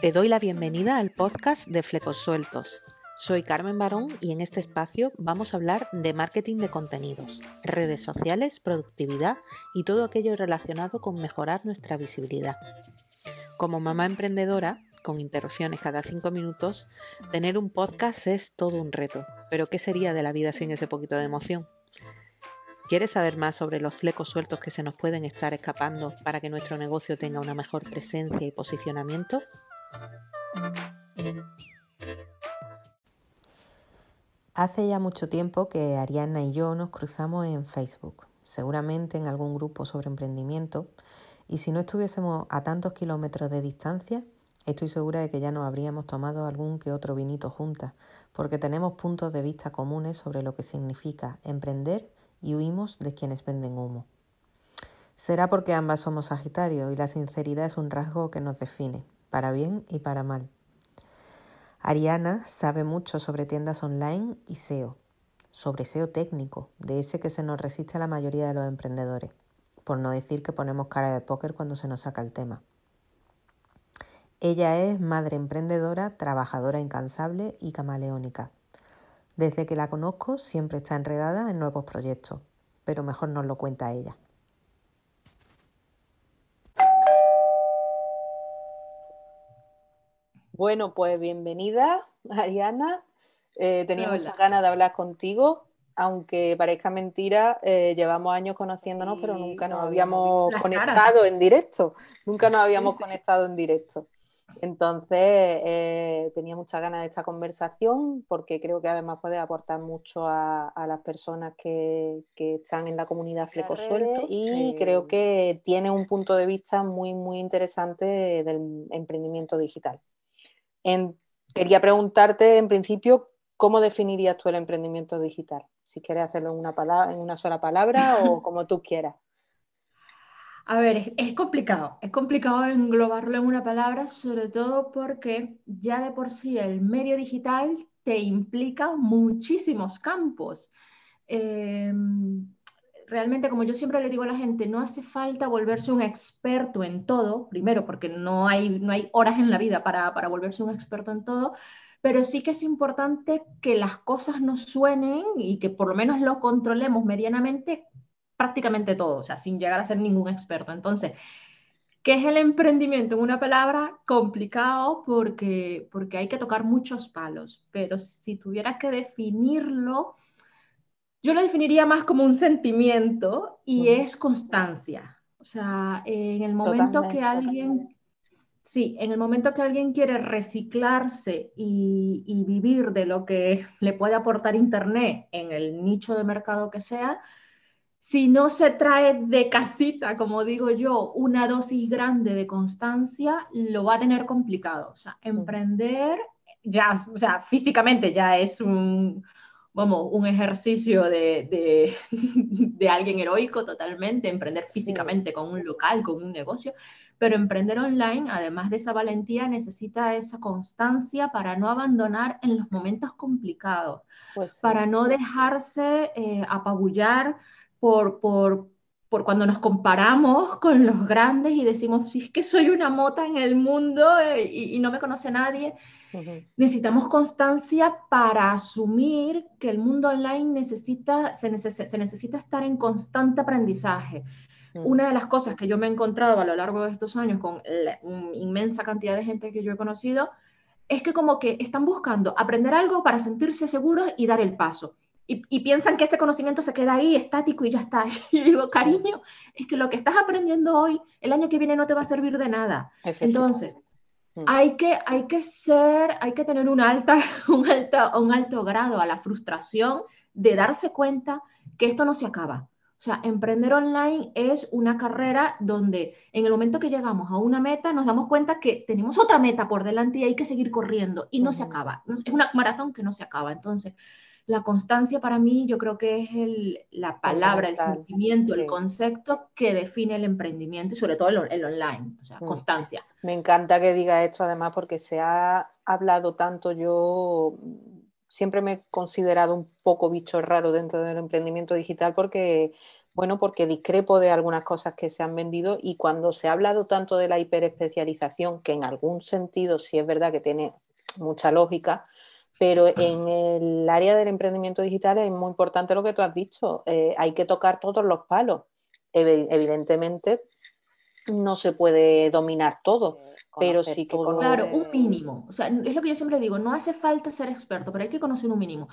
Te doy la bienvenida al podcast de Flecos Sueltos. Soy Carmen Barón y en este espacio vamos a hablar de marketing de contenidos, redes sociales, productividad y todo aquello relacionado con mejorar nuestra visibilidad. Como mamá emprendedora, con interrupciones cada cinco minutos, tener un podcast es todo un reto. Pero ¿qué sería de la vida sin ese poquito de emoción? ¿Quieres saber más sobre los flecos sueltos que se nos pueden estar escapando para que nuestro negocio tenga una mejor presencia y posicionamiento? Hace ya mucho tiempo que Ariana y yo nos cruzamos en Facebook, seguramente en algún grupo sobre emprendimiento, y si no estuviésemos a tantos kilómetros de distancia, estoy segura de que ya nos habríamos tomado algún que otro vinito juntas, porque tenemos puntos de vista comunes sobre lo que significa emprender y huimos de quienes venden humo. Será porque ambas somos Sagitario y la sinceridad es un rasgo que nos define, para bien y para mal. Ariana sabe mucho sobre tiendas online y SEO, sobre SEO técnico, de ese que se nos resiste a la mayoría de los emprendedores, por no decir que ponemos cara de póker cuando se nos saca el tema. Ella es madre emprendedora, trabajadora incansable y camaleónica. Desde que la conozco siempre está enredada en nuevos proyectos, pero mejor nos lo cuenta ella. Bueno, pues bienvenida, Ariana. Eh, tenía muchas ganas de hablar contigo, aunque parezca mentira, eh, llevamos años conociéndonos, pero nunca nos habíamos conectado en directo. Nunca nos habíamos conectado en directo. Entonces, eh, tenía muchas ganas de esta conversación porque creo que además puede aportar mucho a, las personas que, están en la comunidad Flecosuelto y creo que tiene un punto de vista muy, muy interesante del emprendimiento digital quería preguntarte, en principio, ¿cómo definirías tú el emprendimiento digital? Si quieres hacerlo en una, palabra, en una sola palabra o como tú quieras. A ver, es, complicado, es complicado englobarlo en una palabra, sobre todo porque ya de por sí el medio digital te implica muchísimos campos. Em, realmente, como yo siempre le digo a la gente, no hace falta volverse un experto en todo, primero porque no hay, no hay horas en la vida para, para volverse un experto en todo, pero sí que es importante que las cosas nos suenen y que por lo menos lo controlemos medianamente prácticamente todo, o sea, sin llegar a ser ningún experto. Entonces, ¿qué es el emprendimiento? En una palabra, complicado porque, porque hay que tocar muchos palos, pero si tuviera que definirlo, yo lo definiría más como un sentimiento y es constancia. O sea, en el momento que alguien, sí, en el momento que alguien quiere reciclarse y, y, vivir de lo que le puede aportar Internet en el nicho de mercado que sea, si no se trae de casita, como digo yo, una dosis grande de constancia, lo va a tener complicado. O sea, emprender ya, o sea, físicamente ya es un, vamos, un ejercicio de, de, alguien heroico totalmente, emprender físicamente con un local, con un negocio, pero emprender online, además de esa valentía, necesita esa constancia para no abandonar en los momentos complicados, pues para no dejarse eh, apabullar por, por, por cuando nos comparamos con los grandes y decimos, si es que soy una mota en el mundo eh, y, y, no me conoce nadie, Necesitamos constancia para asumir que el mundo online necesita, se, necesita estar en constante aprendizaje. Una de las cosas que yo me he encontrado a lo largo de estos años con la inmensa cantidad de gente que yo he conocido es que como que están buscando aprender algo para sentirse seguros y dar el paso. Y, y, piensan que ese conocimiento se queda ahí estático y ya está. Y digo, cariño, es que lo que estás aprendiendo hoy, el año que viene no te va a servir de nada. Entonces, Mm. Hay que, hay que ser, hay que tener un, alta, un, alto, un alto grado a la frustración de darse cuenta que esto no se acaba. O sea, emprender online es una carrera donde en el momento que llegamos a una meta nos damos cuenta que tenemos otra meta por delante y hay que seguir corriendo y no se acaba. Es una maratón que no se acaba. Entonces, la constancia para mí yo creo que es el, la palabra, el sentimiento, el concepto que define el emprendimiento y sobre todo el, online, o sea, mm. constancia. Me encanta que diga esto además porque se ha hablado tanto, yo siempre me he considerado un poco bicho raro dentro del emprendimiento digital porque Bueno, porque discrepo de algunas cosas que se han vendido y cuando se ha hablado tanto de la hiperespecialización, que en algún sentido sí es verdad que tiene mucha lógica, pero en el área del emprendimiento digital es muy importante lo que tú has dicho, eh, hay que tocar todos los palos. Evidentemente no se puede dominar todo, pero sí que Claro, un mínimo. O sea, es lo que yo siempre digo, no hace falta ser experto, pero hay que conocer un mínimo.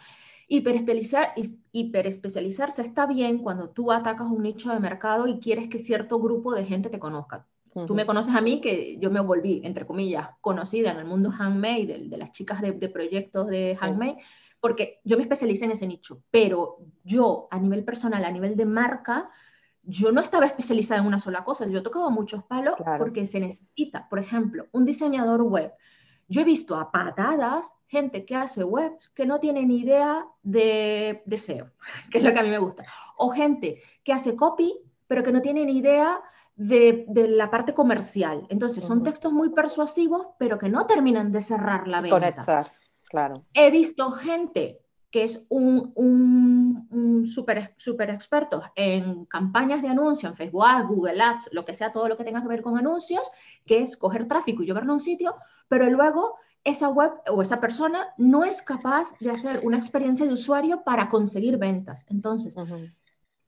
Hiperespecializar, hiperespecializarse está bien cuando tú atacas un nicho de mercado y quieres que cierto grupo de gente te conozca. Tú me conoces a mí, que yo me volví, entre comillas, conocida en el mundo handmade, de, las chicas de, proyectos de handmade, porque yo me especialicé en ese nicho, pero yo a nivel personal, a nivel de marca, yo no estaba especializada en una sola cosa, yo tocaba muchos palos porque se necesita, por ejemplo, un diseñador web. Yo he visto a patadas gente que hace webs que no tiene ni idea de, de SEO, que es lo que a mí me gusta, o gente que hace copy, pero que no tiene ni idea de, la parte comercial. Entonces, son textos muy persuasivos, pero que no terminan de cerrar la venta. Conectar, claro. He visto gente que es un, un, un super, super experto en campañas de anuncio en Facebook Google Ads, lo que sea, todo lo que tenga que ver con anuncios, que es coger tráfico y llevarlo a un sitio, pero luego esa web o esa persona no es capaz de hacer una experiencia de usuario para conseguir ventas. Entonces,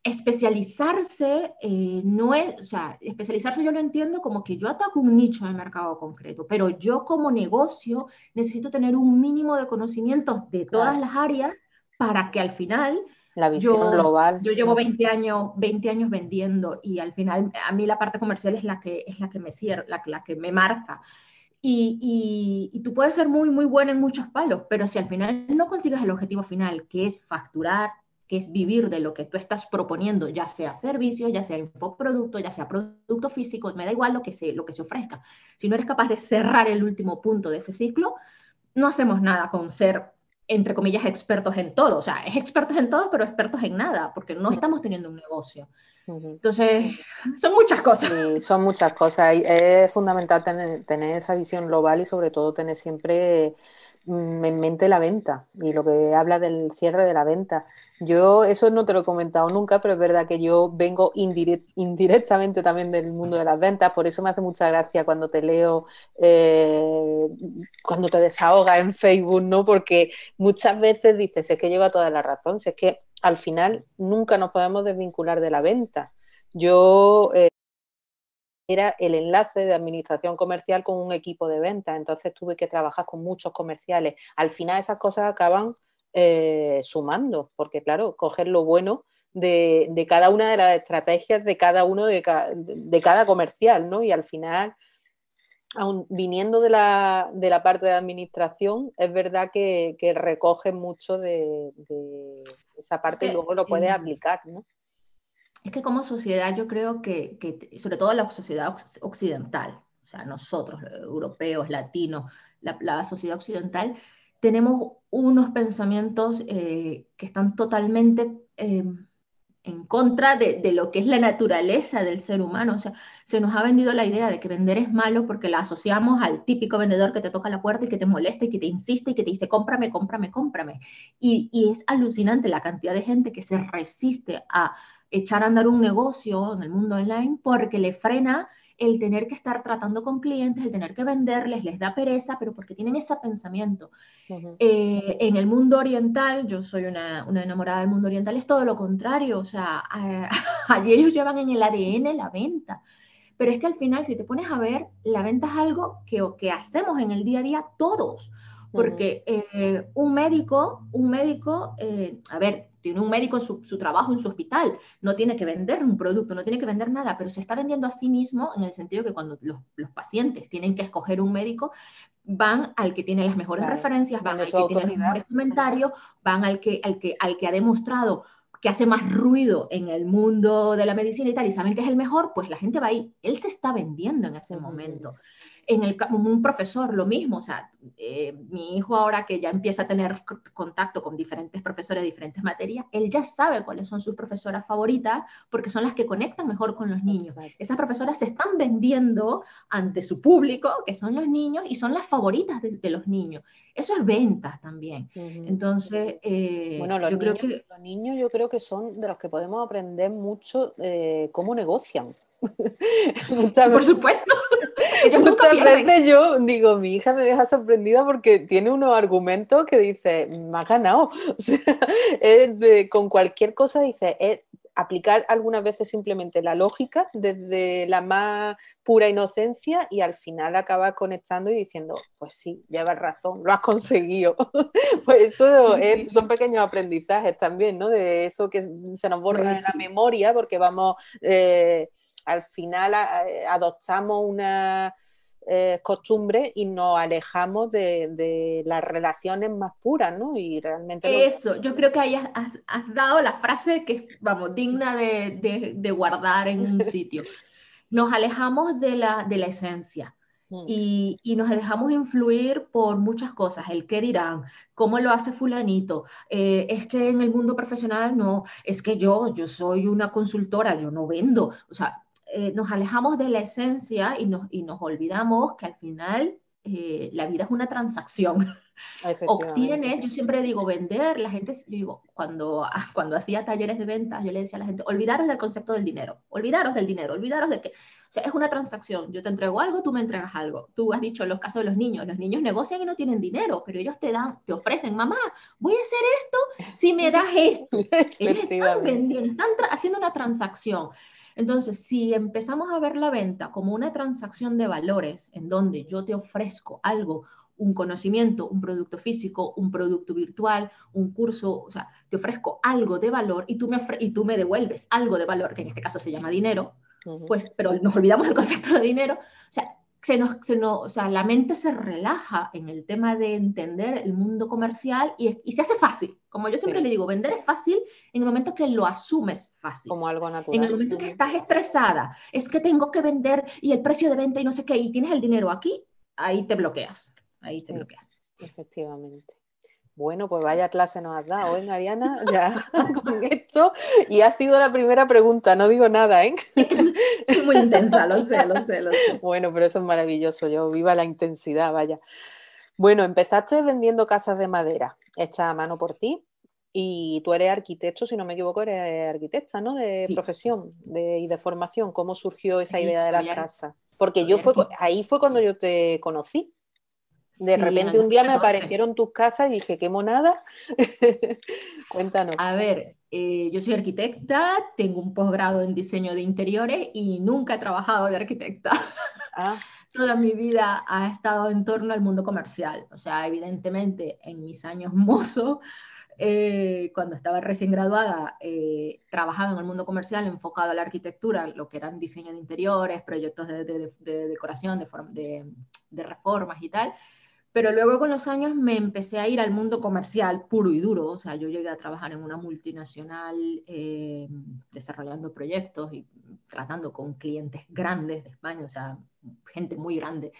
especializarse eh, no es, o sea, especializarse yo lo entiendo como que yo ataco un nicho de mercado concreto, pero yo como negocio necesito tener un mínimo de conocimientos de todas las áreas para que al final... La visión global. Yo llevo 20 años, 20 años vendiendo y al final a mí la parte comercial es la que, es la que me cierra, la, la que me marca. Y, y, y, tú puedes ser muy, muy buena en muchos palos, pero si al final no consigues el objetivo final, que es facturar, que es vivir de lo que tú estás proponiendo, ya sea servicio, ya sea infoproducto, ya sea producto físico, me da igual lo que se, lo que se ofrezca. Si no eres capaz de cerrar el último punto de ese ciclo, no hacemos nada con ser, entre comillas, expertos en todo. O sea, es expertos en todo, pero expertos en nada, porque no estamos teniendo un negocio. Entonces, son muchas cosas. Sí, son muchas cosas. Es fundamental tener, tener, esa visión global y sobre todo tener siempre en mente la venta y lo que habla del cierre de la venta. Yo eso no te lo he comentado nunca, pero es verdad que yo vengo indirectamente también del mundo de las ventas, por eso me hace mucha gracia cuando te leo, eh, cuando te desahogas en Facebook, ¿no? Porque muchas veces dices, es que lleva toda la razón, es que al final nunca nos podemos desvincular de la venta. Yo... Eh, era el enlace de administración comercial con un equipo de venta. Entonces tuve que trabajar con muchos comerciales. Al final esas cosas acaban eh, sumando, porque claro, coger lo bueno de, cada una de las estrategias de cada uno de, cada comercial, ¿no? Y al final, aun viniendo de la, parte de administración, es verdad que, recoge mucho de, esa parte y luego lo puedes aplicar, ¿no? Es que como sociedad yo creo que, sobre todo la sociedad occidental, o sea, nosotros, europeos, latinos, la, sociedad occidental, tenemos unos pensamientos eh, que están totalmente eh, en contra de, lo que es la naturaleza del ser humano. O sea, se nos ha vendido la idea de que vender es malo porque la asociamos al típico vendedor que te toca la puerta y que te molesta y que te insiste y que te dice cómprame, cómprame, cómprame. Y es alucinante la cantidad de gente que se resiste a echar a andar un negocio en el mundo online porque le frena el tener que estar tratando con clientes, el tener que venderles, les da pereza, pero porque tienen ese pensamiento. Eh, en el mundo oriental, yo soy una, enamorada del mundo oriental, es todo lo contrario, o sea, allí ellos llevan en el ADN la venta. Pero es que al final, si te pones a ver, la venta es algo que, que hacemos en el día a día todos. Porque eh, un médico, un médico, eh, a ver, tiene un médico en su, trabajo en su hospital, no tiene que vender un producto, no tiene que vender nada, pero se está vendiendo a sí mismo en el sentido que cuando los, pacientes tienen que escoger un médico, van al que tiene las mejores referencias, van al que tiene los mejores comentarios, van al que, al, que, al que ha demostrado que hace más ruido en el mundo de la medicina y tal, y saben que es el mejor, pues la gente va ahí. Él se está vendiendo en ese momento. en el, un profesor, lo mismo, o sea, eh, mi hijo ahora que ya empieza a tener contacto con diferentes profesores de diferentes materias, él ya sabe cuáles son sus profesoras favoritas porque son las que conectan mejor con los niños. Esas profesoras se están vendiendo ante su público, que son los niños, y son las favoritas de, los niños. Eso es ventas también. Entonces, eh, bueno, los, yo niños, creo que... los niños yo creo que son de los que podemos aprender mucho eh, cómo negocian. Por supuesto. Muchas veces yo digo, mi hija me deja sorprendida porque tiene unos argumentos que dice, me ha ganado. con cualquier cosa dice, es aplicar algunas veces simplemente la lógica desde la más pura inocencia y al final acabas conectando y diciendo, pues sí, llevas razón, lo has conseguido. pues eso son pequeños aprendizajes también, ¿no? De eso que se nos borra pues en la memoria porque vamos... Eh, al final adoptamos una eh, costumbre y nos alejamos de, las relaciones más puras, ¿no? Y realmente... Eso, yo creo que ahí has, dado la frase que es, vamos, digna de, guardar en un sitio. Nos alejamos de la, de la esencia. Mm. Y, y, nos dejamos influir por muchas cosas, el qué dirán, cómo lo hace fulanito, eh, es que en el mundo profesional no, es que yo, yo soy una consultora, yo no vendo, o sea, eh, nos alejamos de la esencia y nos, y nos olvidamos que al final eh, la vida es una transacción. Obtienes, yo siempre digo vender, la gente, yo digo, cuando, cuando hacía talleres de ventas, yo le decía a la gente, olvidaros del concepto del dinero, olvidaros del dinero, olvidaros de que, o sea, es una transacción, yo te entrego algo, tú me entregas algo. Tú has dicho en los casos de los niños, los niños negocian y no tienen dinero, pero ellos te dan, te ofrecen, mamá, voy a hacer esto si me das esto. ellos están vendiendo, están haciendo una transacción. Entonces, si empezamos a ver la venta como una transacción de valores en donde yo te ofrezco algo, un conocimiento, un producto físico, un producto virtual, un curso, o sea, te ofrezco algo de valor y tú me, y tú me devuelves algo de valor, que en este caso se llama dinero, pues, pero nos olvidamos del concepto de dinero, se nos, se nos, o sea, la mente se relaja en el tema de entender el mundo comercial y, y se hace fácil. Como yo siempre le digo, vender es fácil en el momento que lo asumes fácil. Como algo natural. En el momento que estás estresada, es que tengo que vender y el precio de venta y no sé qué, y tienes el dinero aquí, ahí te bloqueas. Ahí te bloqueas. Efectivamente. Bueno, pues vaya clase nos has dado, ¿eh, Ariana? Ya con esto. Y ha sido la primera pregunta, no digo nada, ¿eh? Es muy intensa, lo sé, lo sé, lo sé. Bueno, pero eso es maravilloso, yo viva la intensidad, vaya. Bueno, empezaste vendiendo casas de madera hechas a mano por ti y tú eres arquitecto, si no me equivoco, eres arquitecta, ¿no? De profesión de, y de formación. ¿Cómo surgió esa idea de la casa? Porque yo fue, ahí fue cuando yo te conocí. De repente un día me aparecieron tus casas y dije, qué monada. Cuéntanos. A ver, eh, yo soy arquitecta, tengo un posgrado en diseño de interiores y nunca he trabajado de arquitecta. Ah. Toda mi vida ha estado en torno al mundo comercial. O sea, evidentemente en mis años mozo, eh, cuando estaba recién graduada, eh, trabajaba en el mundo comercial enfocado a la arquitectura, lo que eran diseño de interiores, proyectos de, de decoración, de, de reformas y tal pero luego con los años me empecé a ir al mundo comercial puro y duro, o sea, yo llegué a trabajar en una multinacional eh, desarrollando proyectos y tratando con clientes grandes de España, o sea, gente muy grande.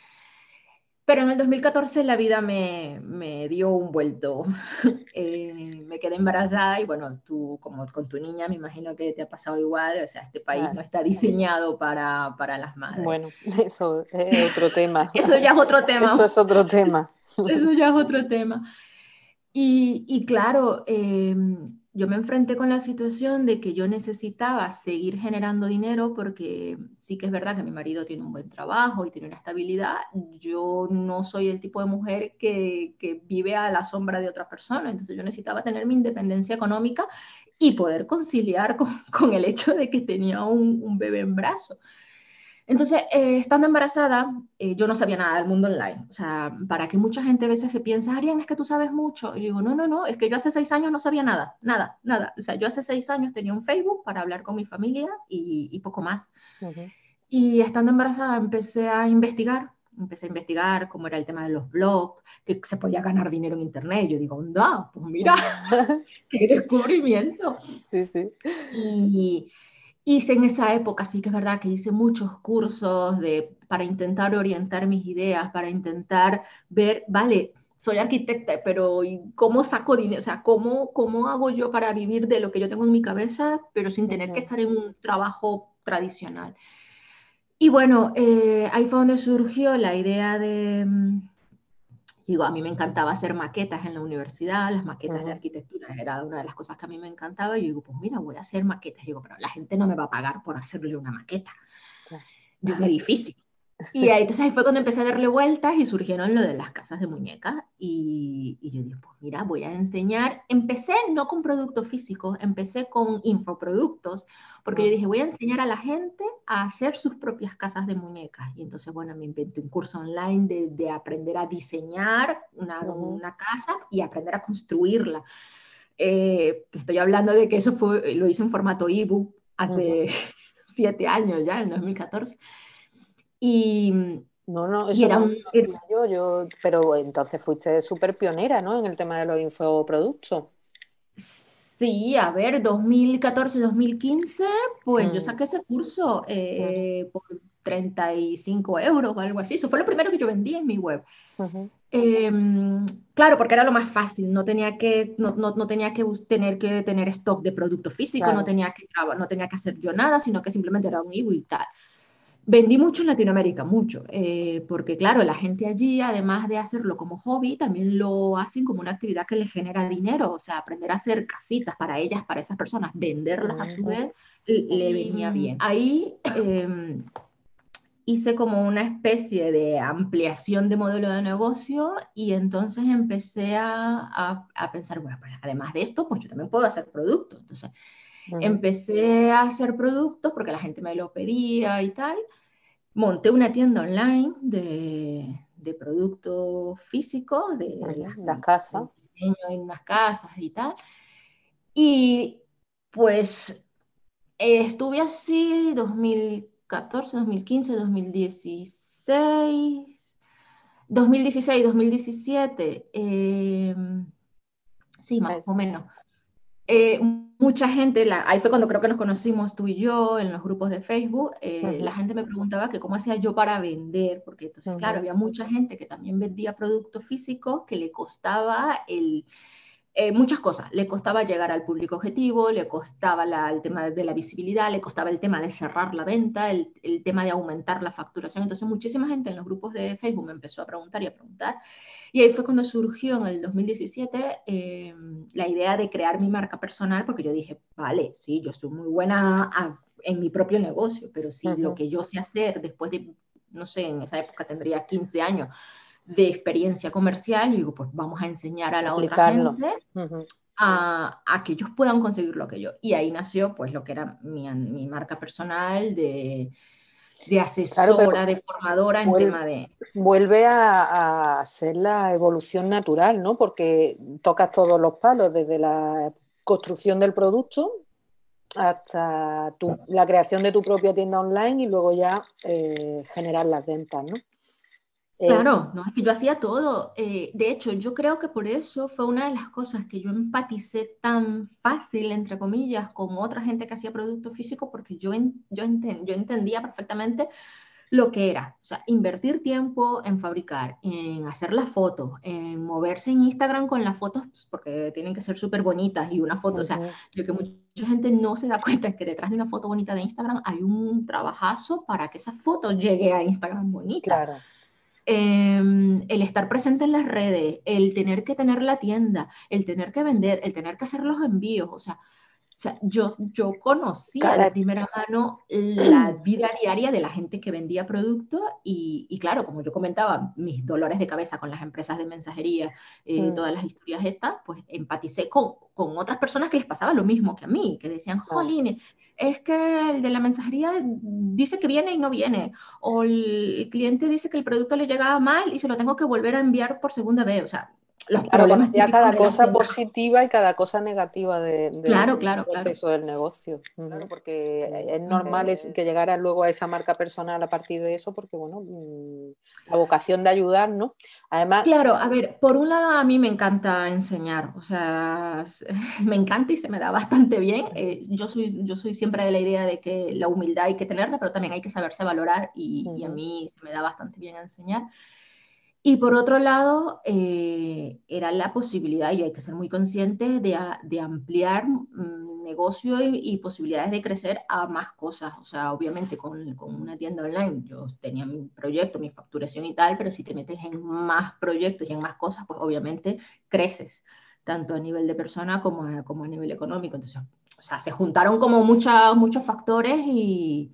Pero en el 2014 la vida me, me dio un vuelto. Eh, me quedé embarazada y bueno, tú como con tu niña me imagino que te ha pasado igual. O sea, este país no está diseñado para, para, las madres. Bueno, eso es otro tema. eso ya es otro tema. Eso es otro tema. eso ya es otro tema. Y, y claro, eh, yo me enfrenté con la situación de que yo necesitaba seguir generando dinero porque sí que es verdad que mi marido tiene un buen trabajo y tiene una estabilidad. Yo no soy el tipo de mujer que, vive a la sombra de otra persona, entonces yo necesitaba tener mi independencia económica y poder conciliar con, el hecho de que tenía un, bebé en brazos. Entonces, eh, estando embarazada, eh, yo no sabía nada del mundo online. O sea, para que mucha gente a veces se piensa, Arián, es que tú sabes mucho. Y digo, no, no, no, es que yo hace seis años no sabía nada, nada, nada. O sea, yo hace seis años tenía un Facebook para hablar con mi familia y, poco más. Y estando embarazada empecé a investigar, empecé a investigar cómo era el tema de los blogs, que se podía ganar dinero en internet. Yo digo, anda, pues mira, qué descubrimiento. Sí, sí. Y hice en esa época, sí que es verdad que hice muchos cursos de, para intentar orientar mis ideas, para intentar ver, vale, soy arquitecta, pero ¿cómo saco dinero? O sea, ¿cómo, ¿cómo hago yo para vivir de lo que yo tengo en mi cabeza, pero sin tener que estar en un trabajo tradicional? Y bueno, eh, ahí fue donde surgió la idea de, mm, Digo, a mí me encantaba hacer maquetas en la universidad, las maquetas de arquitectura era una de las cosas que a mí me encantaba. Y yo digo, pues mira, voy a hacer maquetas. Y digo, pero la gente no me va a pagar por hacerle una maqueta de un edificio. Y ahí, entonces ahí fue cuando empecé a darle vueltas y surgieron lo de las casas de muñecas. Y, y, yo dije, pues mira, voy a enseñar. Empecé no con productos físicos, empecé con infoproductos, porque yo dije, voy a enseñar a la gente a hacer sus propias casas de muñecas. Y entonces, bueno, me inventé un curso online de, de aprender a diseñar una, una, casa y aprender a construirla. Eh, estoy hablando de que eso fue, lo hice en formato ebook hace siete años ya, en 2014. Y, no, no, eso era un, yo, yo, pero entonces fuiste súper pionera, ¿no? En el tema de los infoproductos. Sí, a ver, 2014-2015, pues yo mm. saqué ese curso eh, por 35 euros o algo así. Eso fue lo primero que yo vendí en mi web. Em, claro, porque era lo más fácil. No tenía que, no, no, tenía que tener que tener stock de producto físico, no, tenía que, no tenía que hacer yo nada, sino que simplemente era un ebook y tal. Vendí mucho en Latinoamérica, mucho, eh, porque claro, la gente allí, además de hacerlo como hobby, también lo hacen como una actividad que les genera dinero, o sea, aprender a hacer casitas para ellas, para esas personas, venderlas a su vez, le venía bien. Ahí em, hice como una especie de ampliación de modelo de negocio y entonces empecé a, a, pensar, bueno, pues además de esto, pues yo también puedo hacer productos. Entonces, Empecé a hacer productos porque la gente me lo pedía y tal. Monté una tienda online de, de productos físicos, de las, casas. En las casas y tal. Y pues estuve así 2014, 2015, 2016. 2016, 2017, sí, más o menos. Eh, mucha gente, la, ahí fue cuando creo que nos conocimos tú y yo en los grupos de Facebook, eh, la gente me preguntaba que cómo hacía yo para vender, porque entonces, claro, había mucha gente que también vendía productos físicos que le costaba el, eh, muchas cosas, le costaba llegar al público objetivo, le costaba el tema de la visibilidad, le costaba el tema de cerrar la venta, el, el tema de aumentar la facturación, entonces muchísima gente en los grupos de Facebook me empezó a preguntar y a preguntar, y ahí fue cuando surgió en el 2017 eh, la idea de crear mi marca personal, porque yo dije, vale, sí, yo soy muy buena en mi propio negocio, pero sí, lo que yo sé hacer después de, no sé, en esa época tendría 15 años de experiencia comercial, yo digo, pues vamos a enseñar a la otra gente a, a, que ellos puedan conseguir lo que yo. Y ahí nació, pues, lo que era mi, mi marca personal de de asesora, de formadora en tema de... Vuelve a, ser la evolución natural, ¿no? Porque tocas todos los palos, desde la construcción del producto hasta la creación de tu propia tienda online y luego ya eh, generar las ventas, ¿no? Eh, claro, no, es que yo hacía todo. Eh, de hecho, yo creo que por eso fue una de las cosas que yo empaticé tan fácil, entre comillas, con otra gente que hacía productos físicos, porque yo, yo, yo entendía perfectamente lo que era. O sea, invertir tiempo en fabricar, en hacer las fotos, en moverse en Instagram con las fotos, pues, porque tienen que ser súper bonitas y una foto, o sea, lo que mucha gente no se da cuenta es que detrás de una foto bonita de Instagram hay un trabajazo para que esa foto llegue a Instagram bonita. Claro. Em, el estar presente en las redes, el tener que tener la tienda, el tener que vender, el tener que hacer los envíos, o sea, o sea yo, yo conocía de primera mano la vida diaria de la gente que vendía productos y, y, claro, como yo comentaba, mis dolores de cabeza con las empresas de mensajería, eh, mm. todas las historias estas, pues empaticé con, con, otras personas que les pasaba lo mismo que a mí, que decían, jolín, es que el de la mensajería dice que viene y no viene, o el cliente dice que el producto le llega mal y se lo tengo que volver a enviar por segunda vez. O sea, los problemas ya cada cosa positiva y cada cosa negativa de, claro, claro, del proceso del negocio. porque es normal es que llegara luego a esa marca personal a partir de eso, porque bueno, mm, la vocación de ayudar, ¿no? Además. Claro, a ver, por un lado a mí me encanta enseñar, o sea, me encanta y se me da bastante bien. Eh, yo, soy, yo soy siempre de la idea de que la humildad hay que tenerla, pero también hay que saberse valorar y, y a mí se me da bastante bien enseñar. Y por otro lado, eh, era la posibilidad, y hay que ser muy conscientes, de, de ampliar mm, negocio y, posibilidades de crecer a más cosas. O sea, obviamente con, con, una tienda online yo tenía mi proyecto, mi facturación y tal, pero si te metes en más proyectos y en más cosas, pues obviamente creces, tanto a nivel de persona como a, como a nivel económico. Entonces, o sea, se juntaron como muchas, muchos factores y,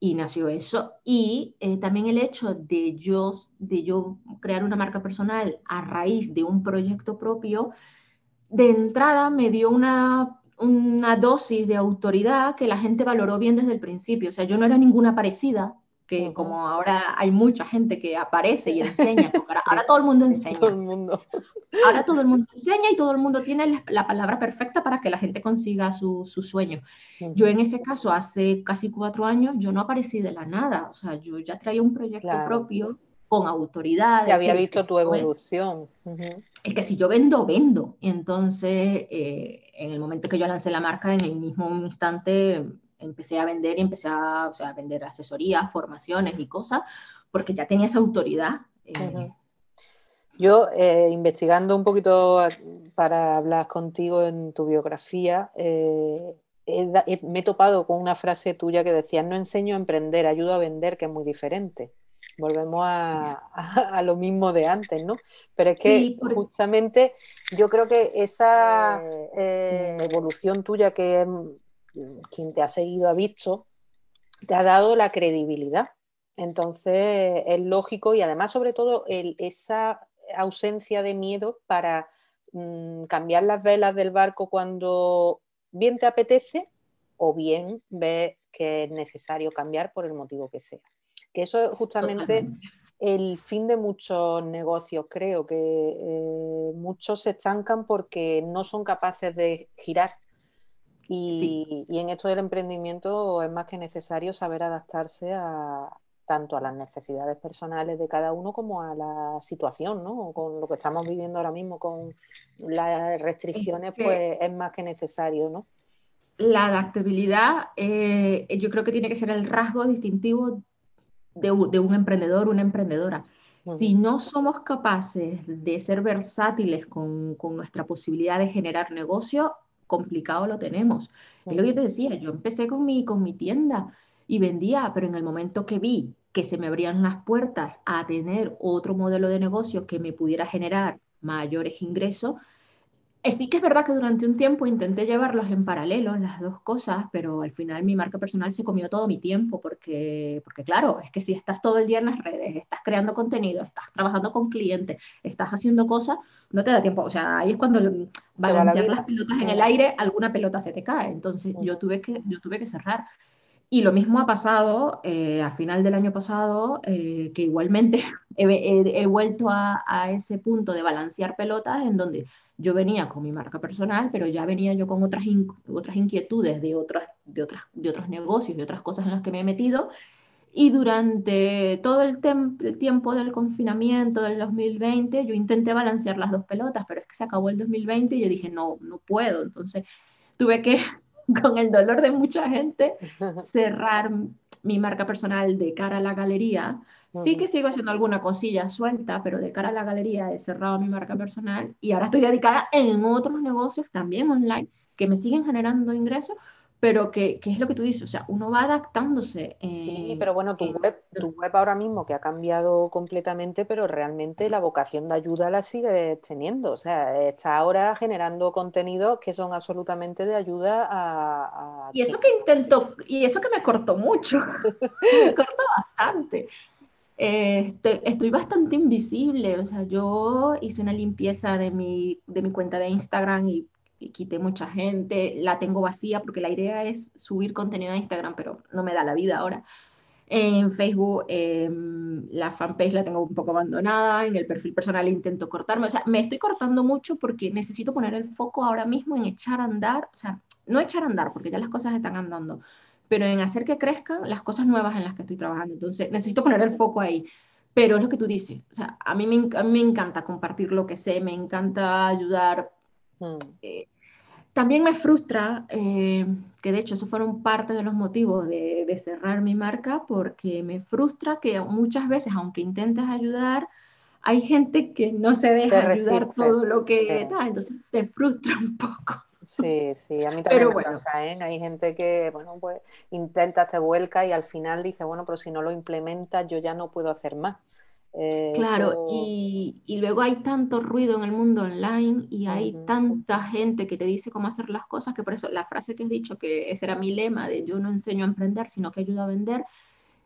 y nació eso. Y eh, también el hecho de yo, de yo crear una marca personal a raíz de un proyecto propio, de entrada me dio una, una dosis de autoridad que la gente valoró bien desde el principio. O sea, yo no era ninguna parecida, que como ahora hay mucha gente que aparece y enseña, ahora, todo el mundo enseña. Todo el mundo. Ahora todo el mundo enseña y todo el mundo tiene la, palabra perfecta para que la gente consiga su, su sueño. Yo en ese caso, hace casi cuatro años, yo no aparecí de la nada, o sea, yo ya traía un proyecto propio con autoridad. Y había visto tu evolución. Es que si yo vendo, vendo. Y entonces, eh, en el momento que yo lancé la marca, en el mismo instante empecé a vender y empecé a, o sea, a vender asesorías, formaciones y cosas, porque ya tenía esa autoridad. Eh. Yo, eh, investigando un poquito para hablar contigo en tu biografía, eh, me he topado con una frase tuya que decía, no enseño a emprender, ayudo a vender, que es muy diferente. Volvemos a, lo mismo de antes, ¿no? Pero es que justamente yo creo que esa evolución tuya que quien te ha seguido ha visto, te ha dado la credibilidad. Entonces es lógico y además sobre todo esa ausencia de miedo para mm, cambiar las velas del barco cuando bien te apetece o bien ves que es necesario cambiar por el motivo que sea. Que eso es justamente el fin de muchos negocios, creo que eh, muchos se estancan porque no son capaces de girar y, en esto del emprendimiento es más que necesario saber adaptarse a, tanto a las necesidades personales de cada uno como a la situación, ¿no? Con lo que estamos viviendo ahora mismo con las restricciones, pues es más que necesario, ¿no? La adaptabilidad, eh, yo creo que tiene que ser el rasgo distintivo de, un emprendedor, una emprendedora. Si no somos capaces de ser versátiles con, con, nuestra posibilidad de generar negocio, complicado lo tenemos. Es lo que yo te decía, yo empecé con mi, con mi tienda y vendía, pero en el momento que vi que se me abrían las puertas a tener otro modelo de negocio que me pudiera generar mayores ingresos, sí que es verdad que durante un tiempo intenté llevarlos en paralelo, las dos cosas, pero al final mi marca personal se comió todo mi tiempo, porque, porque claro, es que si estás todo el día en las redes, estás creando contenido, estás trabajando con clientes, estás haciendo cosas, no te da tiempo. O sea, ahí es cuando balancear las pelotas en el aire, alguna pelota se te cae. Entonces yo tuve que, yo tuve que cerrar. Y lo mismo ha pasado eh, a final del año pasado, eh, que igualmente he, vuelto a, a, ese punto de balancear pelotas en donde yo venía con mi marca personal, pero ya venía yo con otras, otras inquietudes de, otras, de, otras, de otros negocios y otras cosas en las que me he metido. Y durante todo el, el, tiempo del confinamiento del 2020, yo intenté balancear las dos pelotas, pero es que se acabó el 2020 y yo dije, no, no puedo. Entonces tuve que, con el dolor de mucha gente, cerrar mi marca personal de cara a la galería. Sí que sigo haciendo alguna cosilla suelta, pero de cara a la galería he cerrado mi marca personal y ahora estoy dedicada en otros negocios también online que me siguen generando ingresos, pero que, es lo que tú dices, o sea, uno va adaptándose. sí, pero bueno, tu, web, tu web ahora mismo que ha cambiado completamente, pero realmente la vocación de ayuda la sigue teniendo, o sea, está ahora generando contenidos que son absolutamente de ayuda a... Y eso que intento, y eso que me cortó mucho, me cortó bastante. Eh, estoy, bastante invisible, o sea, yo hice una limpieza de mi, de mi cuenta de Instagram y, quité mucha gente, la tengo vacía porque la idea es subir contenido a Instagram, pero no me da la vida ahora. En Facebook em, la fanpage la tengo un poco abandonada, en el perfil personal intento cortarme, o sea, me estoy cortando mucho porque necesito poner el foco ahora mismo en echar a andar, o sea, no echar a andar porque ya las cosas están andando, pero en hacer que crezcan las cosas nuevas en las que estoy trabajando. Entonces, necesito poner el foco ahí. Pero es lo que tú dices, o sea, a mí me, a mí me encanta compartir lo que sé, me encanta ayudar. Mm. Eh, también me frustra, eh, que de hecho eso fueron parte de los motivos de, de, cerrar mi marca, porque me frustra que muchas veces, aunque intentes ayudar, hay gente que no se deja ayudar todo lo que da, entonces te frustra un poco. Sí, sí, a mí también me pasa, ¿eh? Hay gente que, bueno, pues intenta, te vuelca y al final dice, bueno, pero si no lo implementas yo ya no puedo hacer más. Eh, claro, y, luego hay tanto ruido en el mundo online y hay tanta gente que te dice cómo hacer las cosas que por eso la frase que has dicho, que ese era mi lema de yo no enseño a emprender, sino que ayudo a vender,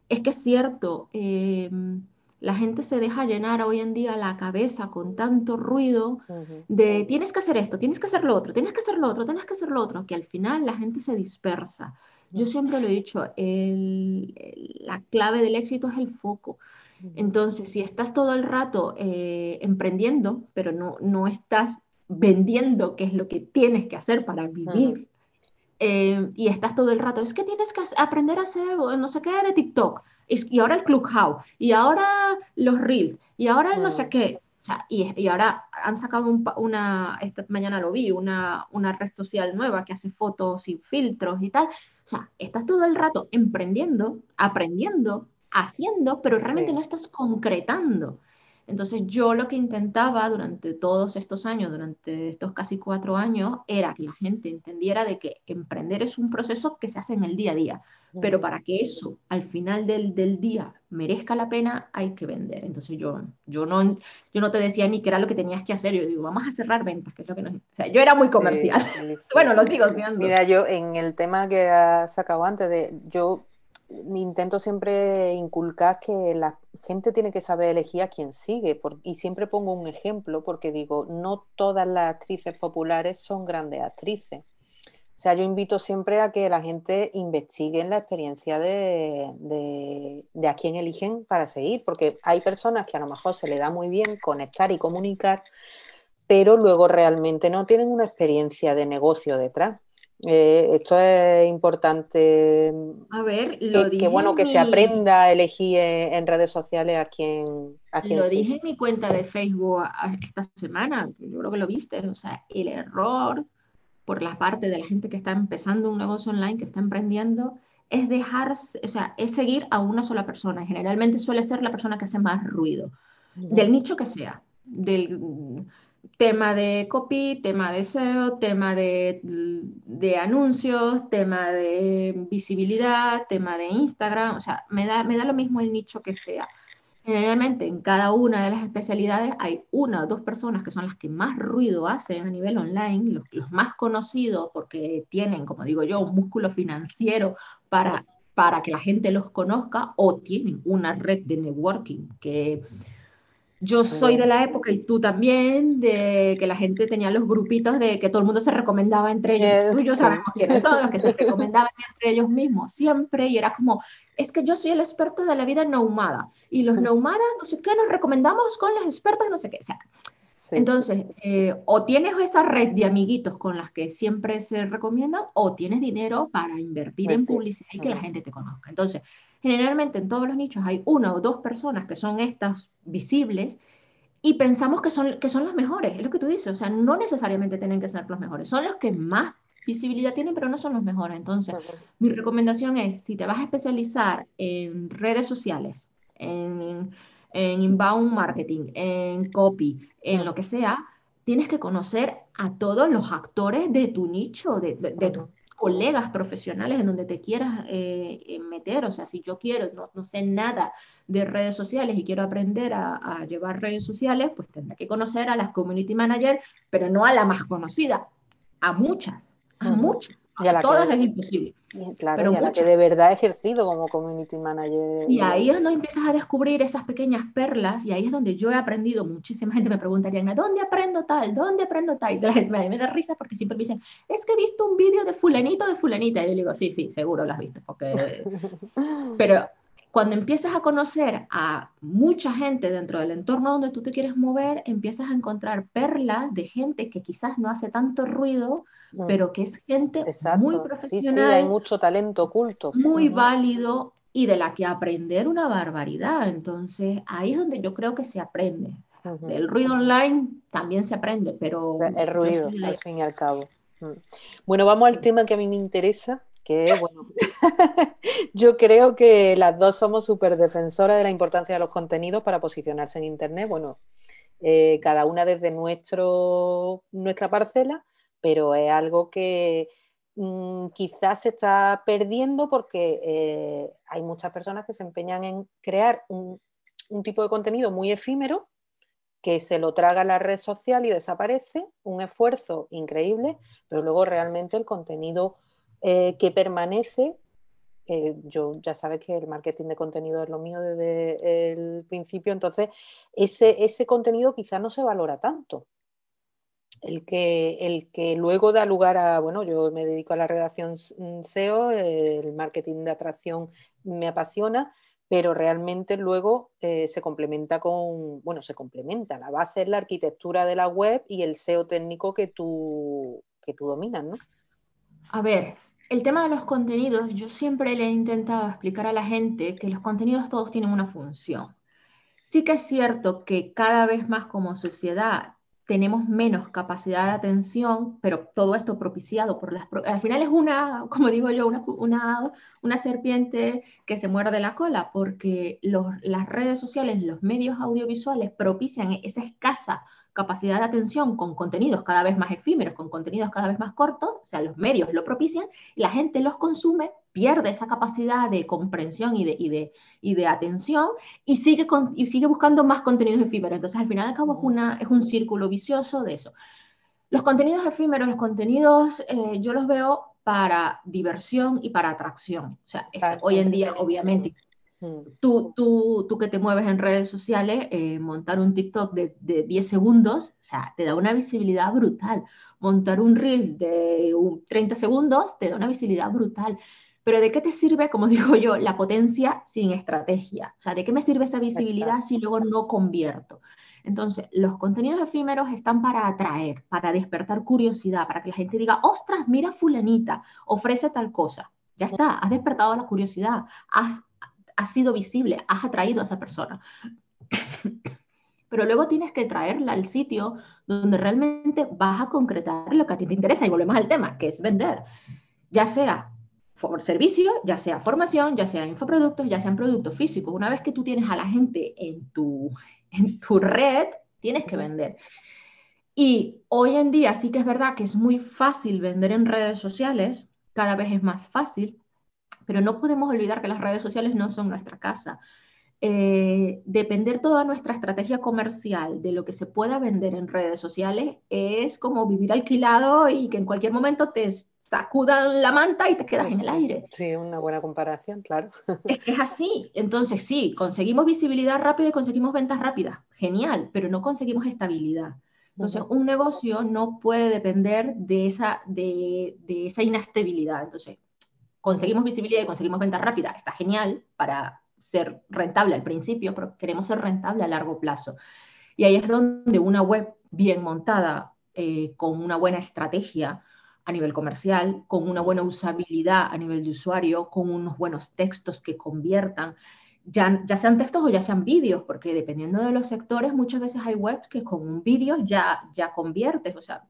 es que es cierto. Em, la gente se deja llenar hoy en día la cabeza con tanto ruido de tienes que hacer esto, tienes que hacer lo otro, tienes que hacer lo otro, tienes que hacer lo otro, que al final la gente se dispersa. Yo siempre lo he dicho, la clave del éxito es el foco. Entonces, si estás todo el rato eh, emprendiendo, pero no, no estás vendiendo qué es lo que tienes que hacer para vivir, eh, y estás todo el rato, es que tienes que aprender a hacer no sé qué de TikTok, y ahora el Clubhouse, y ahora los Reels, y ahora no sé qué. O sea, y, y, ahora han sacado una, esta mañana lo vi, una, una red social nueva que hace fotos sin filtros y tal. O sea, estás todo el rato emprendiendo, aprendiendo, haciendo, pero realmente no estás concretando. Entonces yo lo que intentaba durante todos estos años, durante estos casi cuatro años, era que la gente entendiera de que emprender es un proceso que se hace en el día a día. Pero para que eso al final del, del, día merezca la pena, hay que vender. Entonces yo, yo, no, yo no te decía ni qué era lo que tenías que hacer. Yo digo, vamos a cerrar ventas, que es lo que nos... O sea, yo era muy comercial. bueno, lo sigo siendo. Mira, yo en el tema que has sacado antes, de, yo intento siempre inculcar que la gente tiene que saber elegir a quien sigue. y siempre pongo un ejemplo porque digo, no todas las actrices populares son grandes actrices. O sea, yo invito siempre a que la gente investigue en la experiencia de, de, a quién eligen para seguir, porque hay personas que a lo mejor se le da muy bien conectar y comunicar, pero luego realmente no tienen una experiencia de negocio detrás. Eh, esto es importante. A ver, lo que, bueno que se aprenda a elegir en, redes sociales a quién. A quién lo dije en mi cuenta de Facebook esta semana, yo creo que lo viste, o sea, el error por la parte de la gente que está empezando un negocio online, que está emprendiendo, es dejar, o sea, es seguir a una sola persona. Generalmente suele ser la persona que hace más ruido, del nicho que sea, del tema de copy, tema de SEO, tema de, de, anuncios, tema de visibilidad, tema de Instagram, o sea, me da, me da lo mismo el nicho que sea. Generalmente en cada una de las especialidades hay una o dos personas que son las que más ruido hacen a nivel online, los, los más conocidos porque tienen, como digo yo, un músculo financiero para, para que la gente los conozca o tienen una red de networking que yo soy de la época, y tú también, de que la gente tenía los grupitos de que todo el mundo se recomendaba entre ellos. Tú y yo sabemos quiénes son, los que se recomendaban entre ellos mismos, siempre. Y era como, es que yo soy el experto de la vida nomada. Y los nomadas, no sé qué, nos recomendamos con los expertos, no sé qué. O sea, entonces, eh, o tienes esa red de amiguitos con las que siempre se recomiendan, o tienes dinero para invertir en publicidad y que la gente te conozca. Entonces, Generalmente en todos los nichos hay una o dos personas que son estas visibles y pensamos que son, que son los mejores, es lo que tú dices, o sea, no necesariamente tienen que ser los mejores, son los que más visibilidad tienen, pero no son los mejores. Entonces, mi recomendación es, si te vas a especializar en redes sociales, en, en inbound marketing, en copy, en lo que sea, tienes que conocer a todos los actores de tu nicho, de, de, tu colegas profesionales en donde te quieras eh, meter. O sea, si yo quiero, no, no, sé nada de redes sociales y quiero aprender a, llevar redes sociales, pues tendré que conocer a las community managers, pero no a la más conocida, a muchas, a muchas. Y a la todas es imposible. Claro, pero y a la que de verdad he ejercido como community manager. Y ahí es donde empiezas a descubrir esas pequeñas perlas, y ahí es donde yo he aprendido. Muchísima gente me preguntaría, ¿a dónde aprendo tal? ¿Dónde aprendo tal? Y me, me da risa porque siempre me dicen, es que he visto un vídeo de fulanito de fulanita. Y yo digo, sí, sí, seguro lo has visto. Porque... pero cuando empiezas a conocer a mucha gente dentro del entorno donde tú te quieres mover, empiezas a encontrar perlas de gente que quizás no hace tanto ruido, mm. pero que es gente muy profesional. Sí, sí, hay mucho talento oculto. Muy válido y de la que aprender una barbaridad. Entonces, ahí es donde yo creo que se aprende. El ruido online también se aprende, pero... El ruido, al fin y al cabo. Mm. Bueno, vamos al tema que a mí me interesa, que bueno, yo creo que las dos somos súper defensoras de la importancia de los contenidos para posicionarse en Internet, bueno, eh, cada una desde nuestro, nuestra parcela, pero es algo que mm, quizás se está perdiendo porque eh, hay muchas personas que se empeñan en crear un, un tipo de contenido muy efímero que se lo traga la red social y desaparece, un esfuerzo increíble, pero luego realmente el contenido eh, que permanece. Eh, yo ya sabes que el marketing de contenido es lo mío desde el principio, entonces ese, ese contenido quizás no se valora tanto. El que, el que luego da lugar a, bueno, yo me dedico a la redacción SEO, el marketing de atracción me apasiona, pero realmente luego eh, se complementa con, bueno, se complementa, la base es la arquitectura de la web y el SEO técnico que tú, que tú dominas, ¿no? A ver, el tema de los contenidos, yo siempre le he intentado explicar a la gente que los contenidos todos tienen una función. Sí que es cierto que cada vez más como sociedad tenemos menos capacidad de atención, pero todo esto propiciado por las... Al final es una, como digo yo, una, una, una serpiente que se muerde la cola, porque los, las redes sociales, los medios audiovisuales propician esa escasa capacidad de atención con contenidos cada vez más efímeros, con contenidos cada vez más cortos, o sea, los medios lo propician, y la gente los consume, pierde esa capacidad de comprensión y de, y de, y de atención y sigue, y sigue buscando más contenidos efímeros. Entonces, al final al cabo, es, una, es un círculo vicioso de eso. Los contenidos efímeros, los contenidos, eh, yo los veo para diversión y para atracción. O sea, este, hoy en día, obviamente, Tú, tú, tú, que te mueves en redes sociales, eh, montar un TikTok de, de, 10 segundos, o sea, te da una visibilidad brutal. Montar un reel de 30 segundos te da una visibilidad brutal. Pero ¿de qué te sirve, como digo yo, la potencia sin estrategia? O sea, ¿de qué me sirve esa visibilidad si luego no convierto? Entonces, los contenidos efímeros están para atraer, para despertar curiosidad, para que la gente diga, ostras, mira fulanita, ofrece tal cosa. Ya está, has despertado la curiosidad, has has sido visible, has atraído a esa persona. Pero luego tienes que traerla al sitio donde realmente vas a concretar lo que a ti te interesa y volvemos al tema, que es vender. Ya sea por servicio, ya sea formación, ya sea infoproductos, ya sean productos físicos. Una vez que tú tienes a la gente en tu, en tu red, tienes que vender. Y hoy en día sí que es verdad que es muy fácil vender en redes sociales, cada vez es más fácil, pero no podemos olvidar que las redes sociales no son nuestra casa. Eh, depender toda nuestra estrategia comercial de lo que se pueda vender en redes sociales es como vivir alquilado y que en cualquier momento te sacudan la manta y te quedas en el aire. Sí, una buena comparación, claro. Es, es, así. Entonces, sí, conseguimos visibilidad rápida y conseguimos ventas rápidas. Genial, pero no conseguimos estabilidad. Entonces, un negocio no puede depender de esa, de, de esa inestabilidad. Entonces, conseguimos visibilidad y conseguimos venta rápida, está genial para ser rentable al principio, pero queremos ser rentable a largo plazo. Y ahí es donde una web bien montada, eh, con una buena estrategia a nivel comercial, con una buena usabilidad a nivel de usuario, con unos buenos textos que conviertan, ya, ya sean textos o ya sean vídeos, porque dependiendo de los sectores, muchas veces hay webs que con un vídeo ya, ya conviertes, o sea,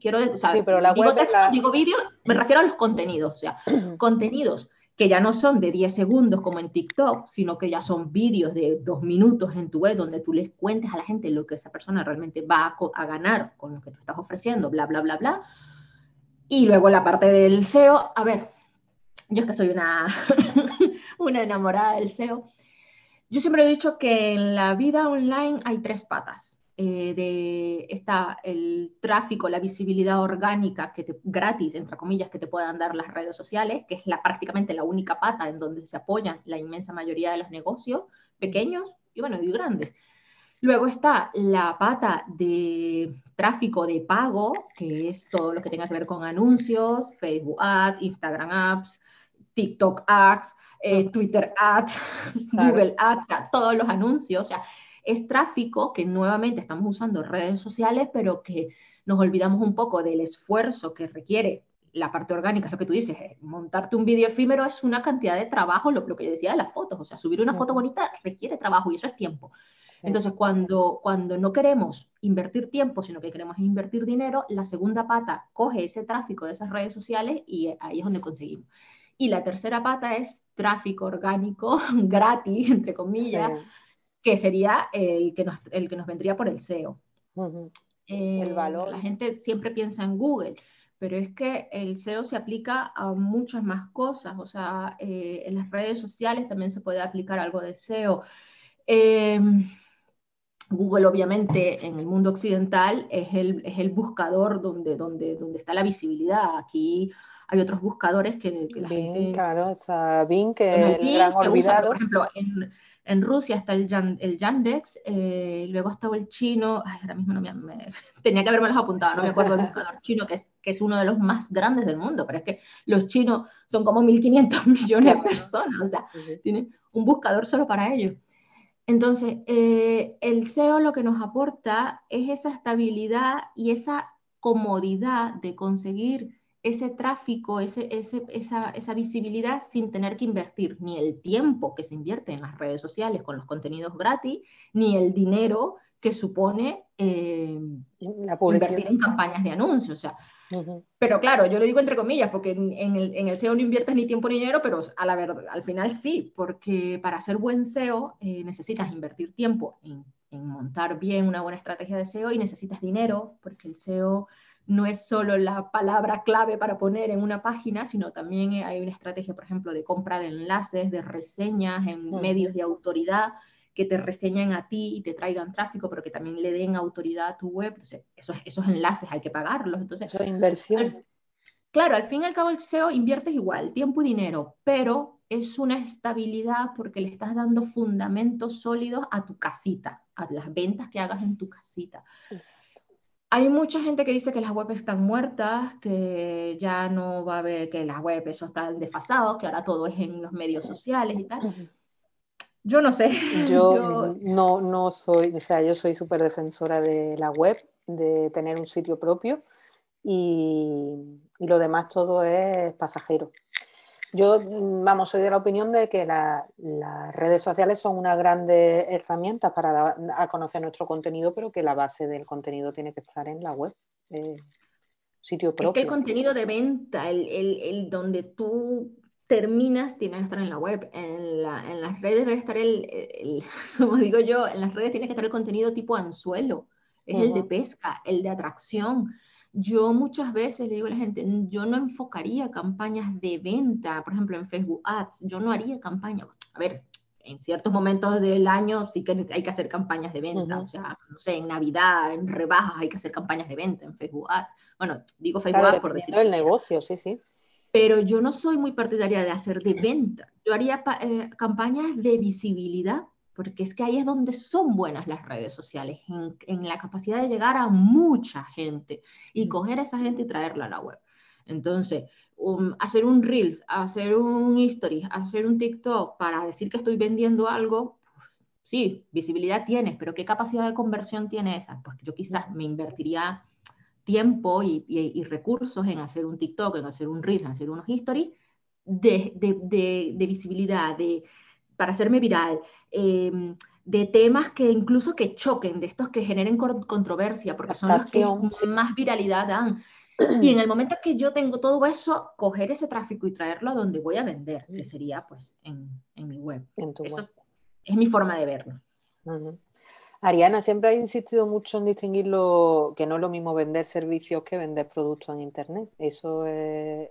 quiero decir, pero la digo texto, digo vídeo, me refiero a los contenidos, o sea, contenidos que ya no son de 10 segundos como en TikTok, sino que ya son vídeos de dos minutos en tu web donde tú les cuentes a la gente lo que esa persona realmente va a, ganar con lo que tú estás ofreciendo, bla, bla, bla, bla. Y luego la parte del SEO, a ver, yo es que soy una, una enamorada del SEO. Yo siempre he dicho que en la vida online hay tres patas. Eh, de, está el tráfico, la visibilidad orgánica que te, gratis, entre comillas, que te puedan dar las redes sociales, que es la, prácticamente la única pata en donde se apoyan la inmensa mayoría de los negocios pequeños y bueno, y grandes. Luego está la pata de tráfico de pago, que es todo lo que tenga que ver con anuncios, Facebook Ads, Instagram Ads, TikTok Ads, eh, Twitter Ads, Google Ads, todos los anuncios. O sea, es tráfico que nuevamente estamos usando redes sociales, pero que nos olvidamos un poco del esfuerzo que requiere la parte orgánica, es lo que tú dices, eh, montarte un vídeo efímero es una cantidad de trabajo, lo, que decía de las fotos, o sea, subir una foto bonita requiere trabajo y eso es tiempo. Entonces, cuando, cuando no queremos invertir tiempo, sino que queremos invertir dinero, la segunda pata coge ese tráfico de esas redes sociales y ahí es donde conseguimos. Y la tercera pata es tráfico orgánico gratis, entre comillas, que sería el que, nos, el que nos vendría por el SEO. el eh, valor. La gente siempre piensa en Google, pero es que el SEO se aplica a muchas más cosas. O sea, eh, en las redes sociales también se puede aplicar algo de SEO. Em, Google, obviamente, en el mundo occidental es el, es el buscador donde, donde, donde está la visibilidad. Aquí hay otros buscadores que, la Bing, gente... claro, está Bing, que es el gran olvidado. por ejemplo, en, en, Rusia está el, el Yandex, eh, luego estaba el chino, ay, ahora mismo no me, tenía que haberme los apuntado, no me acuerdo del buscador chino, que es, que es uno de los más grandes del mundo, pero es que los chinos son como 1.500 millones de personas, o sea, tienen un buscador solo para ellos. Entonces, eh, el SEO lo que nos aporta es esa estabilidad y esa comodidad de conseguir ese tráfico, ese, esa, esa, visibilidad sin tener que invertir ni el tiempo que se invierte en las redes sociales con los contenidos gratis, ni el dinero que supone eh, la invertir en campañas de anuncios. O sea, pero claro, yo lo digo entre comillas, porque en, el, en, el, SEO no inviertes ni tiempo ni dinero, pero a la verdad, al final sí, porque para hacer buen SEO eh, necesitas invertir tiempo en, en, montar bien una buena estrategia de SEO y necesitas dinero, porque el SEO no es solo la palabra clave para poner en una página, sino también hay una estrategia, por ejemplo, de compra de enlaces, de reseñas en medios de autoridad que te reseñan a ti y te traigan tráfico, pero que también le den autoridad a tu web. Entonces, esos, esos enlaces hay que pagarlos. Entonces, Eso es inversión. claro, al fin y al cabo el SEO inviertes igual, tiempo y dinero, pero es una estabilidad porque le estás dando fundamentos sólidos a tu casita, a las ventas que hagas en tu casita. Exacto. Hay mucha gente que dice que las webs están muertas, que ya no va a haber, que las webs eso están desfasados, que ahora todo es en los medios sociales y tal. Yo no sé. Yo, No, no soy, o sea, yo soy súper defensora de la web, de tener un sitio propio y, lo demás todo es pasajero. Yo, vamos, soy de la opinión de que las redes sociales son una grande herramienta para dar a conocer nuestro contenido, pero que la base del contenido tiene que estar en la web. Eh, sitio propio. Es que el contenido de venta, el, el, el donde tú terminas tiene que estar en la web. En, las redes debe estar el, como digo yo, en las redes tiene que estar el contenido tipo anzuelo, es el de pesca, el de atracción. Yo muchas veces le digo a la gente, yo no enfocaría campañas de venta, por ejemplo en Facebook Ads, yo no haría campaña. A ver, en ciertos momentos del año sí que hay que hacer campañas de venta, o sea, no sé, en Navidad, en rebajas hay que hacer campañas de venta en Facebook Ads. Bueno, digo Facebook Ads por decir. el negocio, sí, sí pero yo no soy muy partidaria de hacer de venta. Yo haría eh, campañas de visibilidad, porque es que ahí es donde son buenas las redes sociales, en, la capacidad de llegar a mucha gente y coger a esa gente y traerla a la web. Entonces, um, hacer un Reels, hacer un History, hacer un TikTok para decir que estoy vendiendo algo, pues, sí, visibilidad tienes, pero ¿qué capacidad de conversión tiene esa? Pues yo quizás me invertiría tiempo y, recursos en hacer un TikTok, en hacer un Reel, en hacer unos stories de, de, visibilidad, de, para hacerme viral, em, de temas que incluso que choquen, de estos que generen controversia, porque son los que más viralidad dan. Y en el momento que yo tengo todo eso, coger ese tráfico y traerlo a donde voy a vender, que sería pues en, en mi web. eso es mi forma de verlo. Ariana siempre ha insistido mucho en distinguir lo, que no es lo mismo vender servicios que vender productos en Internet. Eso es...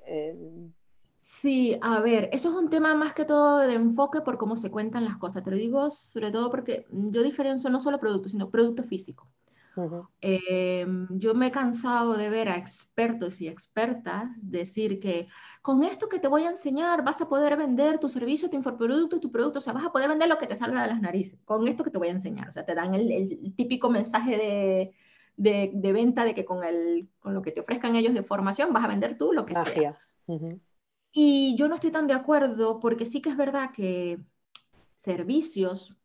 Sí, a ver, eso es un tema más que todo de enfoque por cómo se cuentan las cosas. Te lo digo sobre todo porque yo diferencio no solo productos, sino producto físico. Em, yo me he cansado de ver a expertos y expertas decir que con esto que te voy a enseñar vas a poder vender tu servicio, tu infoproducto, tu producto, o sea, vas a poder vender lo que te salga de las narices, con esto que te voy a enseñar. O sea, te dan el, típico mensaje de, de, de, venta de que con, el, con lo que te ofrezcan ellos de formación vas a vender tú lo que sea. Y yo no estoy tan de acuerdo porque sí que es verdad que servicios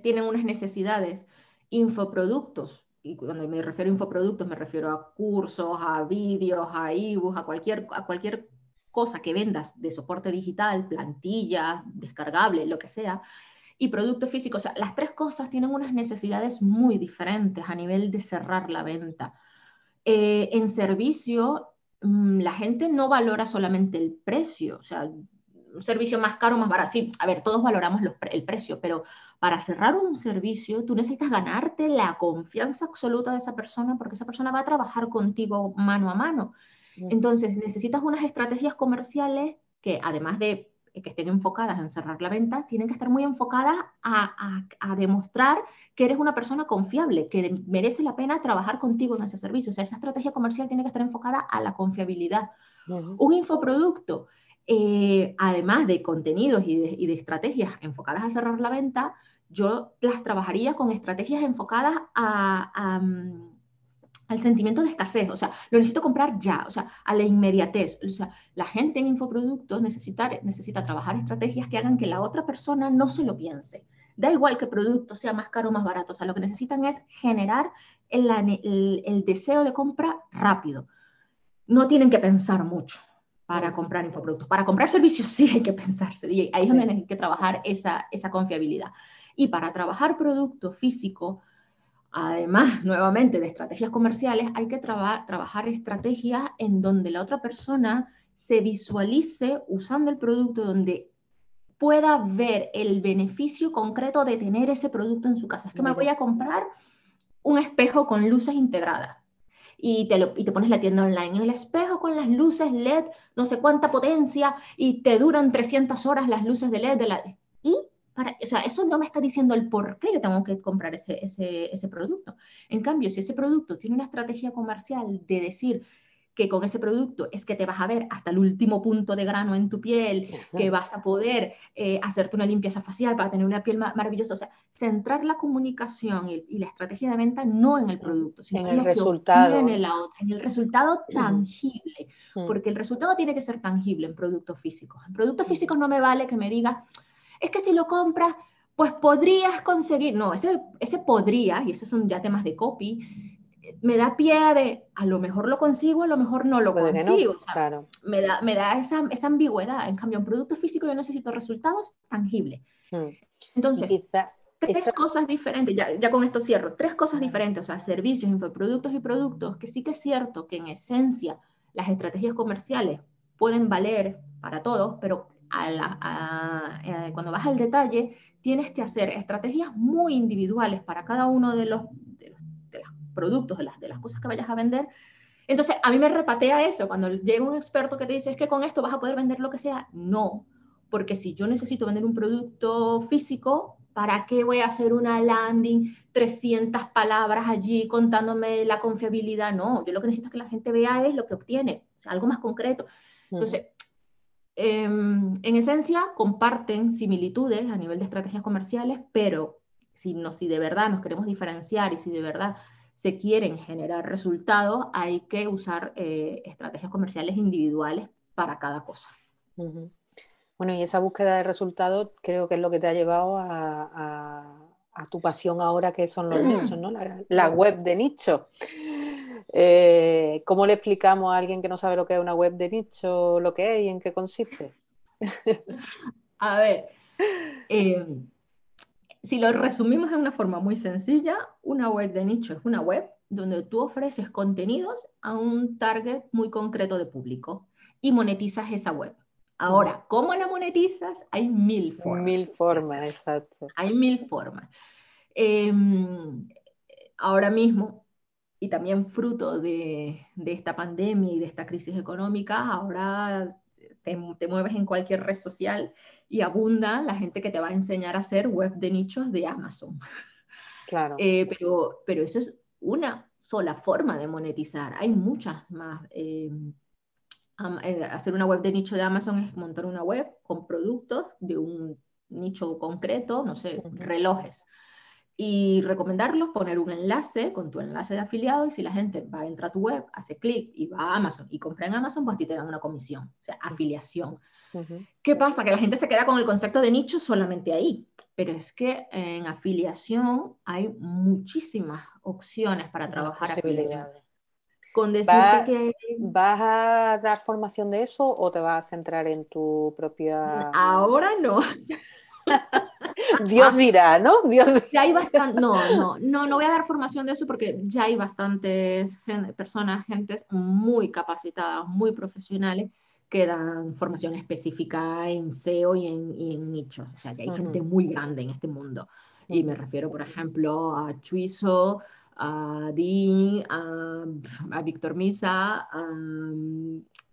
tienen unas necesidades, infoproductos, y cuando me refiero a infoproductos me refiero a cursos, a vídeos, a ebooks, a cualquier, a cualquier cosa que vendas de soporte digital, plantilla, descargable, lo que sea, y producto físico. O sea, las tres cosas tienen unas necesidades muy diferentes a nivel de cerrar la venta. Eh, en servicio, la gente no valora solamente el precio, o sea, un servicio más caro, más barato. Sí, a ver, todos valoramos el precio, pero para cerrar un servicio, tú necesitas ganarte la confianza absoluta de esa persona porque esa persona va a trabajar contigo mano a mano. Entonces, necesitas unas estrategias comerciales que, además de que estén enfocadas en cerrar la venta, tienen que estar muy enfocadas a, demostrar que eres una persona confiable, que merece la pena trabajar contigo en ese servicio. O sea, esa estrategia comercial tiene que estar enfocada a la confiabilidad. Un infoproducto, eh, además de contenidos y de, y de estrategias enfocadas a cerrar la venta, yo las trabajaría con estrategias enfocadas a, mm, al sentimiento de escasez, o sea, lo necesito comprar ya, o sea, a la inmediatez. O sea, la gente en infoproductos necesita, necesita trabajar estrategias que hagan que la otra persona no se lo piense. Da igual que el producto sea más caro o más barato, o sea, lo que necesitan es generar el, el deseo de compra rápido. No tienen que pensar mucho para comprar infoproductos. Para comprar servicios sí hay que pensarse, y ahí es donde hay que trabajar esa, esa confiabilidad. Y para trabajar producto físico, además, nuevamente, de estrategias comerciales, hay que trabajar estrategias en donde la otra persona se visualice usando el producto, donde pueda ver el beneficio concreto de tener ese producto en su casa. Es que me voy a comprar un espejo con luces integradas. Y te, y te, pones la tienda online. El espejo con las luces LED, no sé cuánta potencia, y te duran 300 horas las luces de LED. De la... ¿Y o sea, eso no me está diciendo el por qué yo tengo que comprar ese, ese, ese producto. En cambio, si ese producto tiene una estrategia comercial de decir, que con ese producto es que te vas a ver hasta el último punto de grano en tu piel, que vas a poder eh, hacerte una limpieza facial para tener una piel maravillosa. O sea, centrar la comunicación y, la estrategia de venta no en el producto, sino en, el resultado. En el, en el resultado tangible, porque el resultado tiene que ser tangible en productos físicos. En productos físicos no me vale que me digas, es que si lo compras, pues podrías conseguir, no, ese, ese podría, y esos son ya temas de copy, me da pie de a lo mejor lo consigo, a lo mejor no lo consigo. claro. Me da, me da esa, esa, ambigüedad. En cambio, en producto físico yo necesito resultados tangibles. Hmm. Entonces, tres cosas diferentes, ya, ya, con esto cierro, tres cosas diferentes, o sea, servicios, infoproductos y productos, que sí que es cierto que en esencia las estrategias comerciales pueden valer para todos, pero eh, cuando vas al detalle, tienes que hacer estrategias muy individuales para cada uno de los, de los, productos, de las, de las cosas que vayas a vender. Entonces, a mí me repatea eso, cuando llega un experto que te dice, es que con esto vas a poder vender lo que sea. No, porque si yo necesito vender un producto físico, ¿para qué voy a hacer una landing, 300 palabras allí contándome la confiabilidad? No, yo lo que necesito es que la gente vea es lo que obtiene, o sea, algo más concreto. Entonces, Em, en esencia, comparten similitudes a nivel de estrategias comerciales, pero si, no, si de verdad nos queremos diferenciar y si de verdad se quieren generar resultados, hay que usar eh, estrategias comerciales individuales para cada cosa. Bueno, y esa búsqueda de resultados creo que es lo que te ha llevado a, tu pasión ahora, que son los nichos, ¿no? la web de nicho. Eh, ¿Cómo le explicamos a alguien que no sabe lo que es una web de nicho, lo que es y en qué consiste? a ver, eh, si lo resumimos de una forma muy sencilla, una web de nicho es una web donde tú ofreces contenidos a un target muy concreto de público y monetizas esa web. Ahora, ¿cómo la monetizas? Hay mil formas. Mil formas, exacto. Hay mil formas. Em, ahora mismo y también fruto de, esta pandemia y de esta crisis económica, ahora te, mueves en cualquier red social y abunda la gente que te va a enseñar a hacer web de nichos de Amazon. Claro. Eh, pero, pero eso es una sola forma de monetizar. Hay muchas más. Eh, eh, hacer una web de nicho de Amazon es montar una web con productos de un nicho concreto, no sé, relojes y recomendarlos, poner un enlace con tu enlace de afiliado y si la gente va, entra a tu web, hace clic y va a Amazon y compra en Amazon, pues a ti te dan una comisión, o sea, afiliación. ¿Qué pasa? Que la gente se queda con el concepto de nicho solamente ahí, pero es que en afiliación hay muchísimas opciones para trabajar afiliación. Con decirte que... ¿Vas a dar formación de eso o te vas a centrar en tu propia... Ahora no. Dios dirá, ¿no? Dios Ya hay bastante, no, no, no, no voy a dar formación de eso porque ya hay bastantes personas, gentes muy capacitadas, muy profesionales que dan formación específica en SEO y en, nichos. O sea, ya hay gente muy grande en este mundo. Y me refiero, por ejemplo, a Chuizo, a Dean, a, Víctor Misa, a,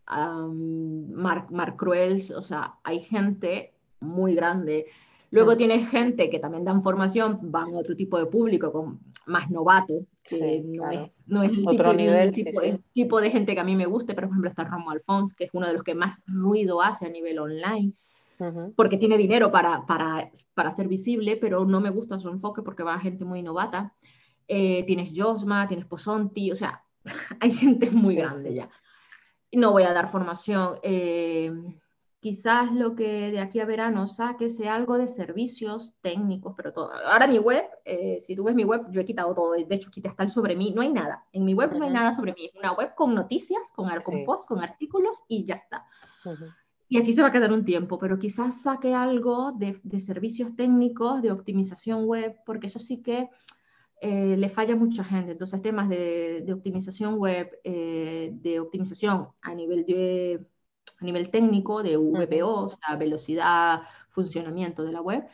a Mark, Mark Cruels. O sea, hay gente muy grande. Luego tienes gente que también dan formación, van a otro tipo de público, con más novato, que no, es, no, es, el, tipo, nivel, tipo, de gente que a mí me guste, pero por ejemplo está Romo Alfons, que es uno de los que más ruido hace a nivel online, porque tiene dinero para, para, para, ser visible, pero no me gusta su enfoque porque va a gente muy novata. Eh, tienes Josma, tienes Posonti, o sea, hay gente muy grande ya. No voy a dar formación. Eh, quizás lo que de aquí a verano saque sea algo de servicios técnicos, pero todo. Ahora mi web, eh, si tú ves mi web, yo he quitado todo, de hecho quité hasta el sobre mí, no hay nada. En mi web no hay nada sobre mí, es una web con noticias, con, post, con artículos y ya está. Y así se va a quedar un tiempo, pero quizás saque algo de, servicios técnicos, de optimización web, porque eso sí que eh, le falla a mucha gente. Entonces, temas de, optimización web, eh, de optimización a nivel de a nivel técnico de VPO, o sea, velocidad, funcionamiento de la web,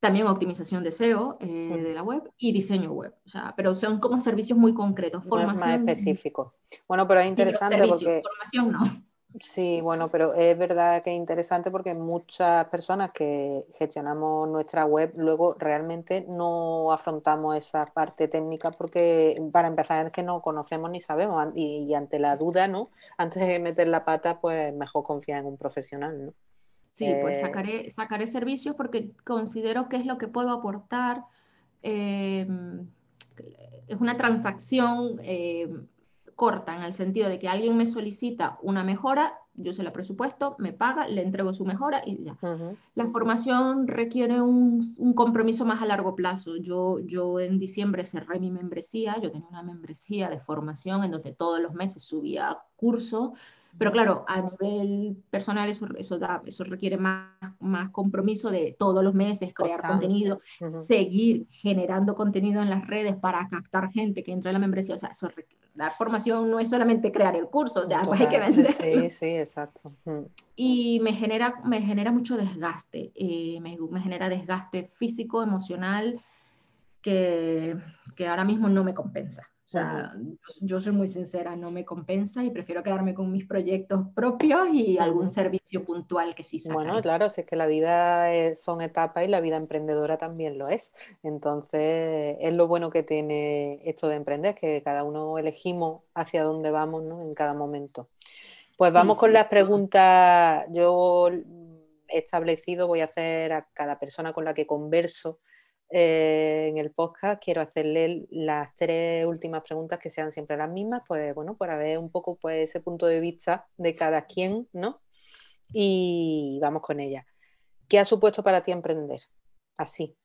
también optimización de SEO eh, de la web y diseño web. O sea, pero son como servicios muy concretos, formación. Más específico. Bueno, pero es interesante porque... Formación no. Sí, bueno, pero es verdad que es interesante porque muchas personas que gestionamos nuestra web luego realmente no afrontamos esa parte técnica porque para empezar es que no conocemos ni sabemos y, ante la duda, ¿no? Antes de meter la pata, pues mejor confiar en un profesional, ¿no? Sí, pues eh, sacaré, sacaré servicios porque considero que es lo que puedo aportar. Em, es una transacción em, corta en el sentido de que alguien me solicita una mejora, yo se la presupuesto, me paga, le entrego su mejora y ya. La formación requiere un, un, compromiso más a largo plazo. Yo, yo en diciembre cerré mi membresía, yo tenía una membresía de formación en donde todos los meses subía curso pero claro, a nivel personal eso, eso, da, eso requiere más, más compromiso de todos los meses, crear contenido, seguir generando contenido en las redes para captar gente que entra en la membresía. O sea, eso, dar formación no es solamente crear el curso, o sea, pues hay que vender. Sí, sí, exacto. Y me genera, me genera mucho desgaste, eh, me, me, genera desgaste físico, emocional, que, que ahora mismo no me compensa. O sea, yo soy muy sincera, no me compensa y prefiero quedarme con mis proyectos propios y algún servicio puntual que sí saca. Bueno, claro, si es que la vida son etapas y la vida emprendedora también lo es. Entonces, es lo bueno que tiene esto de emprender, que cada uno elegimos hacia dónde vamos ¿no? en cada momento. Pues vamos con las preguntas. Yo he establecido, voy a hacer a cada persona con la que converso eh, en el podcast quiero hacerle las tres últimas preguntas que sean siempre las mismas, pues bueno, para ver un poco pues, ese punto de vista de cada quien, ¿no? Y vamos con ella. ¿Qué ha supuesto para ti emprender? Así.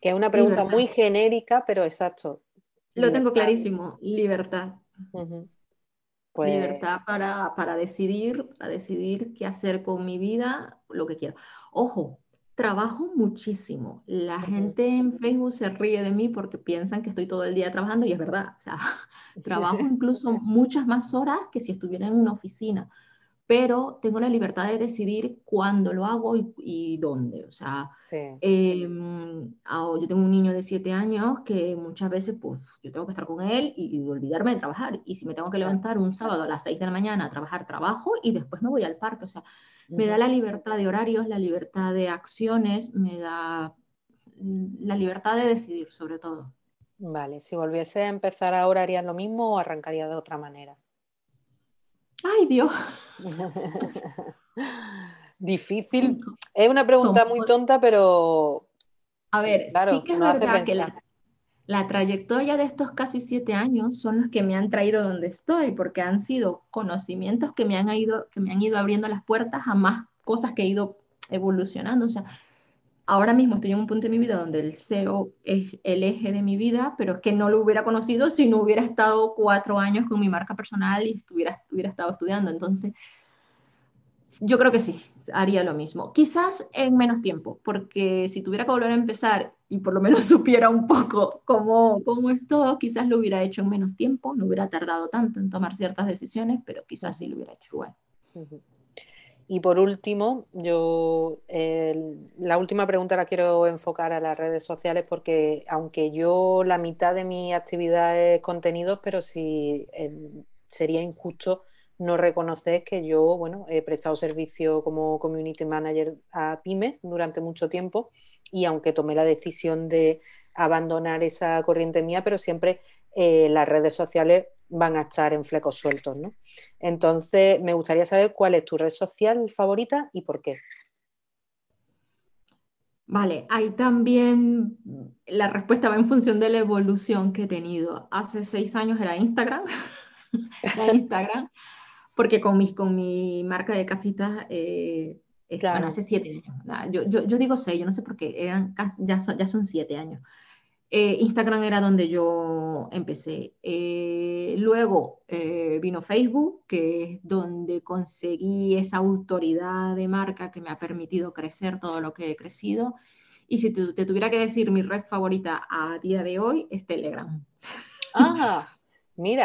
Que es una pregunta muy genérica, pero exacto. Lo tengo clarísimo, libertad. Pues libertad para, para decidir, para decidir qué hacer con mi vida, lo que quiero. Ojo, trabajo muchísimo. La gente en Facebook se ríe de mí porque piensan que estoy todo el día trabajando y es verdad. O sea, trabajo incluso muchas más horas que si estuviera en una oficina pero tengo la libertad de decidir cuándo lo hago y, dónde. O sea, em, yo tengo un niño de 7 años que muchas veces pues yo tengo que estar con él y, olvidarme de trabajar. Y si me tengo que levantar un sábado a las 6 de la mañana a trabajar, trabajo y después me voy al parque. O sea, me da la libertad de horarios, la libertad de acciones, me da la libertad de decidir sobre todo. Vale, si volviese a empezar ahora, ¿harías lo mismo o arrancaría de otra manera? Ay, Dios. Difícil. Es una pregunta muy tonta, pero A ver, sí que es verdad que la, la, trayectoria de estos casi siete años son los que me han traído donde estoy, porque han sido conocimientos que me han ido, que me han ido abriendo las puertas a más cosas que he ido evolucionando. O sea, ahora mismo estoy en un punto de mi vida donde el SEO es el eje de mi vida, pero que no lo hubiera conocido si no hubiera estado cuatro años con mi marca personal y estuviera, hubiera estado estudiando. Entonces, yo creo que sí, haría lo mismo. Quizás en menos tiempo, porque si tuviera que volver a empezar y por lo menos supiera un poco cómo, cómo es todo, quizás lo hubiera hecho en menos tiempo, no hubiera tardado tanto en tomar ciertas decisiones, pero quizás sí lo hubiera hecho igual. Y por último, yo la última pregunta la quiero enfocar a las redes sociales porque aunque yo la mitad de mi actividad es contenidos, pero sí sería injusto no reconocer que yo, bueno, he prestado servicio como community manager a pymes durante mucho tiempo y aunque tomé la decisión de abandonar esa corriente mía, pero siempre eh, las redes sociales van a estar en flecos sueltos, ¿no? Entonces, me gustaría saber cuál es tu red social favorita y por qué. Vale, ahí también la respuesta va en función de la evolución que he tenido. Hace seis años era Instagram, era Instagram, porque con, mis, con mi marca de casitas, eh, hace siete años. Yo, yo, yo, digo seis, yo no sé por qué, eran, ya, ya son siete años. Eh, Instagram era donde yo empecé. Eh, luego eh, vino Facebook, que es donde conseguí esa autoridad de marca que me ha permitido crecer todo lo que he crecido. Y si te, tuviera que decir mi red favorita a día de hoy, es Telegram. Ah, mira.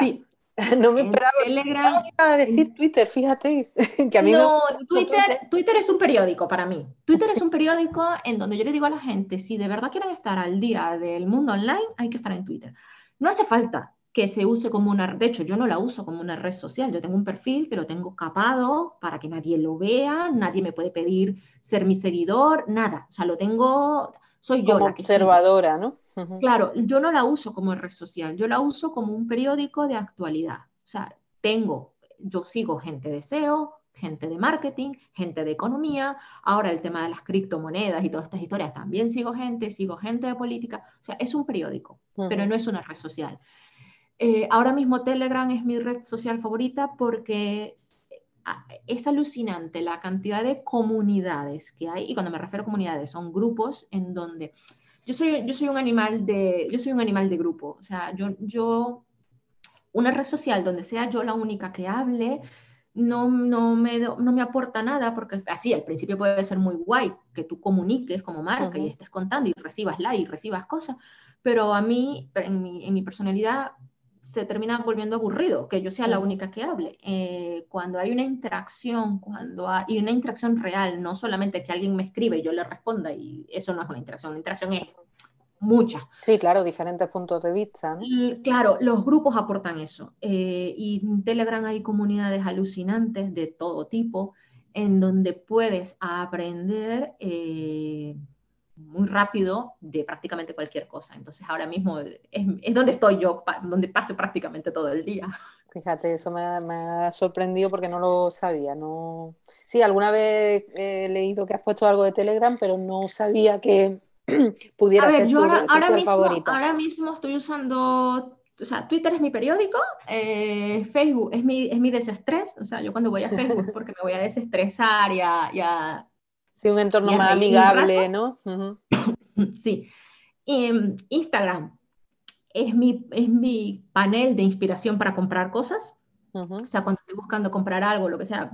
No me esperaba. Telegram, a decir Twitter, fíjate. Que a mí no, Twitter, Twitter es un periódico para mí. Twitter es un periódico en donde yo le digo a la gente, si de verdad quieren estar al día del mundo online, hay que estar en Twitter. No hace falta que se use como una, de hecho yo no la uso como una red social, yo tengo un perfil que lo tengo capado para que nadie lo vea, nadie me puede pedir ser mi seguidor, nada, o sea, lo tengo, soy yo la que observadora, ¿no? Claro, yo no la uso como red social, yo la uso como un periódico de actualidad. O sea, tengo, yo sigo gente de SEO, gente de marketing, gente de economía, ahora el tema de las criptomonedas y todas estas historias, también sigo gente, sigo gente de política, o sea, es un periódico, pero no es una red social. Eh, ahora mismo Telegram es mi red social favorita porque es alucinante la cantidad de comunidades que hay, y cuando me refiero a comunidades, son grupos en donde yo soy, yo soy un animal de, yo soy un animal de grupo, o sea, yo, yo, una red social donde sea yo la única que hable, no, no, me, no me aporta nada, porque así al principio puede ser muy guay que tú comuniques como marca y estés contando y recibas like y recibas cosas, pero a mí, en mi, en mi personalidad, se termina volviendo aburrido que yo sea la única que hable. Eh, cuando hay una interacción, cuando hay una interacción real, no solamente que alguien me escribe y yo le responda, y eso no es una interacción, una interacción es mucha. Sí, claro, diferentes puntos de vista. claro, los grupos aportan eso. Eh, y en Telegram hay comunidades alucinantes de todo tipo en donde puedes aprender. Eh, muy rápido de prácticamente cualquier cosa. Entonces ahora mismo es, donde estoy yo, donde paso prácticamente todo el día. Fíjate, eso me ha, sorprendido porque no lo sabía. No... Sí, alguna vez he leído que has puesto algo de Telegram, pero no sabía que pudiera ser yo ahora, mismo, Ahora mismo estoy usando, o sea, Twitter es mi periódico, eh, Facebook es mi, es mi desestrés, o sea, yo cuando voy a Facebook porque me voy a desestresar y a Sí, un entorno más amigable, ¿no? Sí. Em, Instagram es mi, es mi panel de inspiración para comprar cosas. O sea, cuando estoy buscando comprar algo, lo que sea,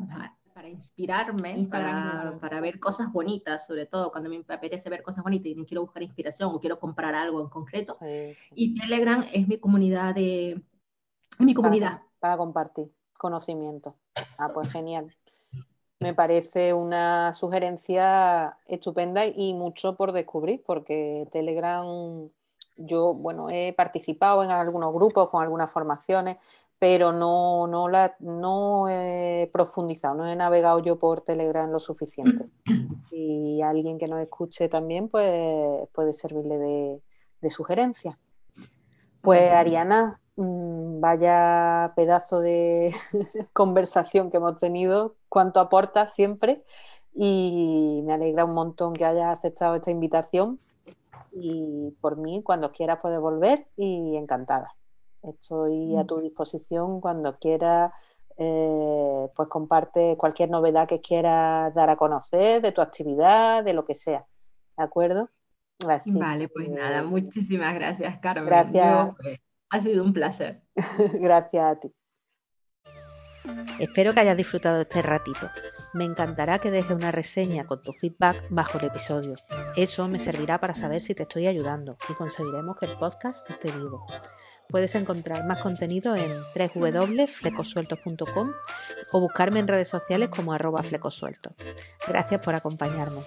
para inspirarme, para, para, ver cosas bonitas, sobre todo cuando me apetece ver cosas bonitas y quiero buscar inspiración o quiero comprar algo en concreto. Y Telegram es mi comunidad de... mi comunidad. para compartir conocimiento. Ah, pues genial me parece una sugerencia estupenda y mucho por descubrir, porque Telegram, yo, bueno, he participado en algunos grupos con algunas formaciones, pero no, no, la, no he profundizado, no he navegado yo por Telegram lo suficiente. Y alguien que nos escuche también, pues puede servirle de, de sugerencia. Pues Ariana, Mm, vaya pedazo de conversación que hemos tenido, cuánto aporta siempre y me alegra un montón que hayas aceptado esta invitación Y por mí, cuando quieras puedes volver y encantada. Estoy a mm. tu disposición cuando quieras, eh, pues comparte cualquier novedad que quieras dar a conocer de tu actividad, de lo que sea. ¿De acuerdo? vale, pues nada, muchísimas gracias, Carmen. Gracias. Pues, ha sido un placer. gracias a ti. Espero que hayas disfrutado este ratito. Me encantará que dejes una reseña con tu feedback bajo el episodio. Eso me servirá para saber si te estoy ayudando y conseguiremos que el podcast esté vivo. Puedes encontrar más contenido en www.flecosueltos.com o buscarme en redes sociales como arroba flecosueltos. Gracias por acompañarme.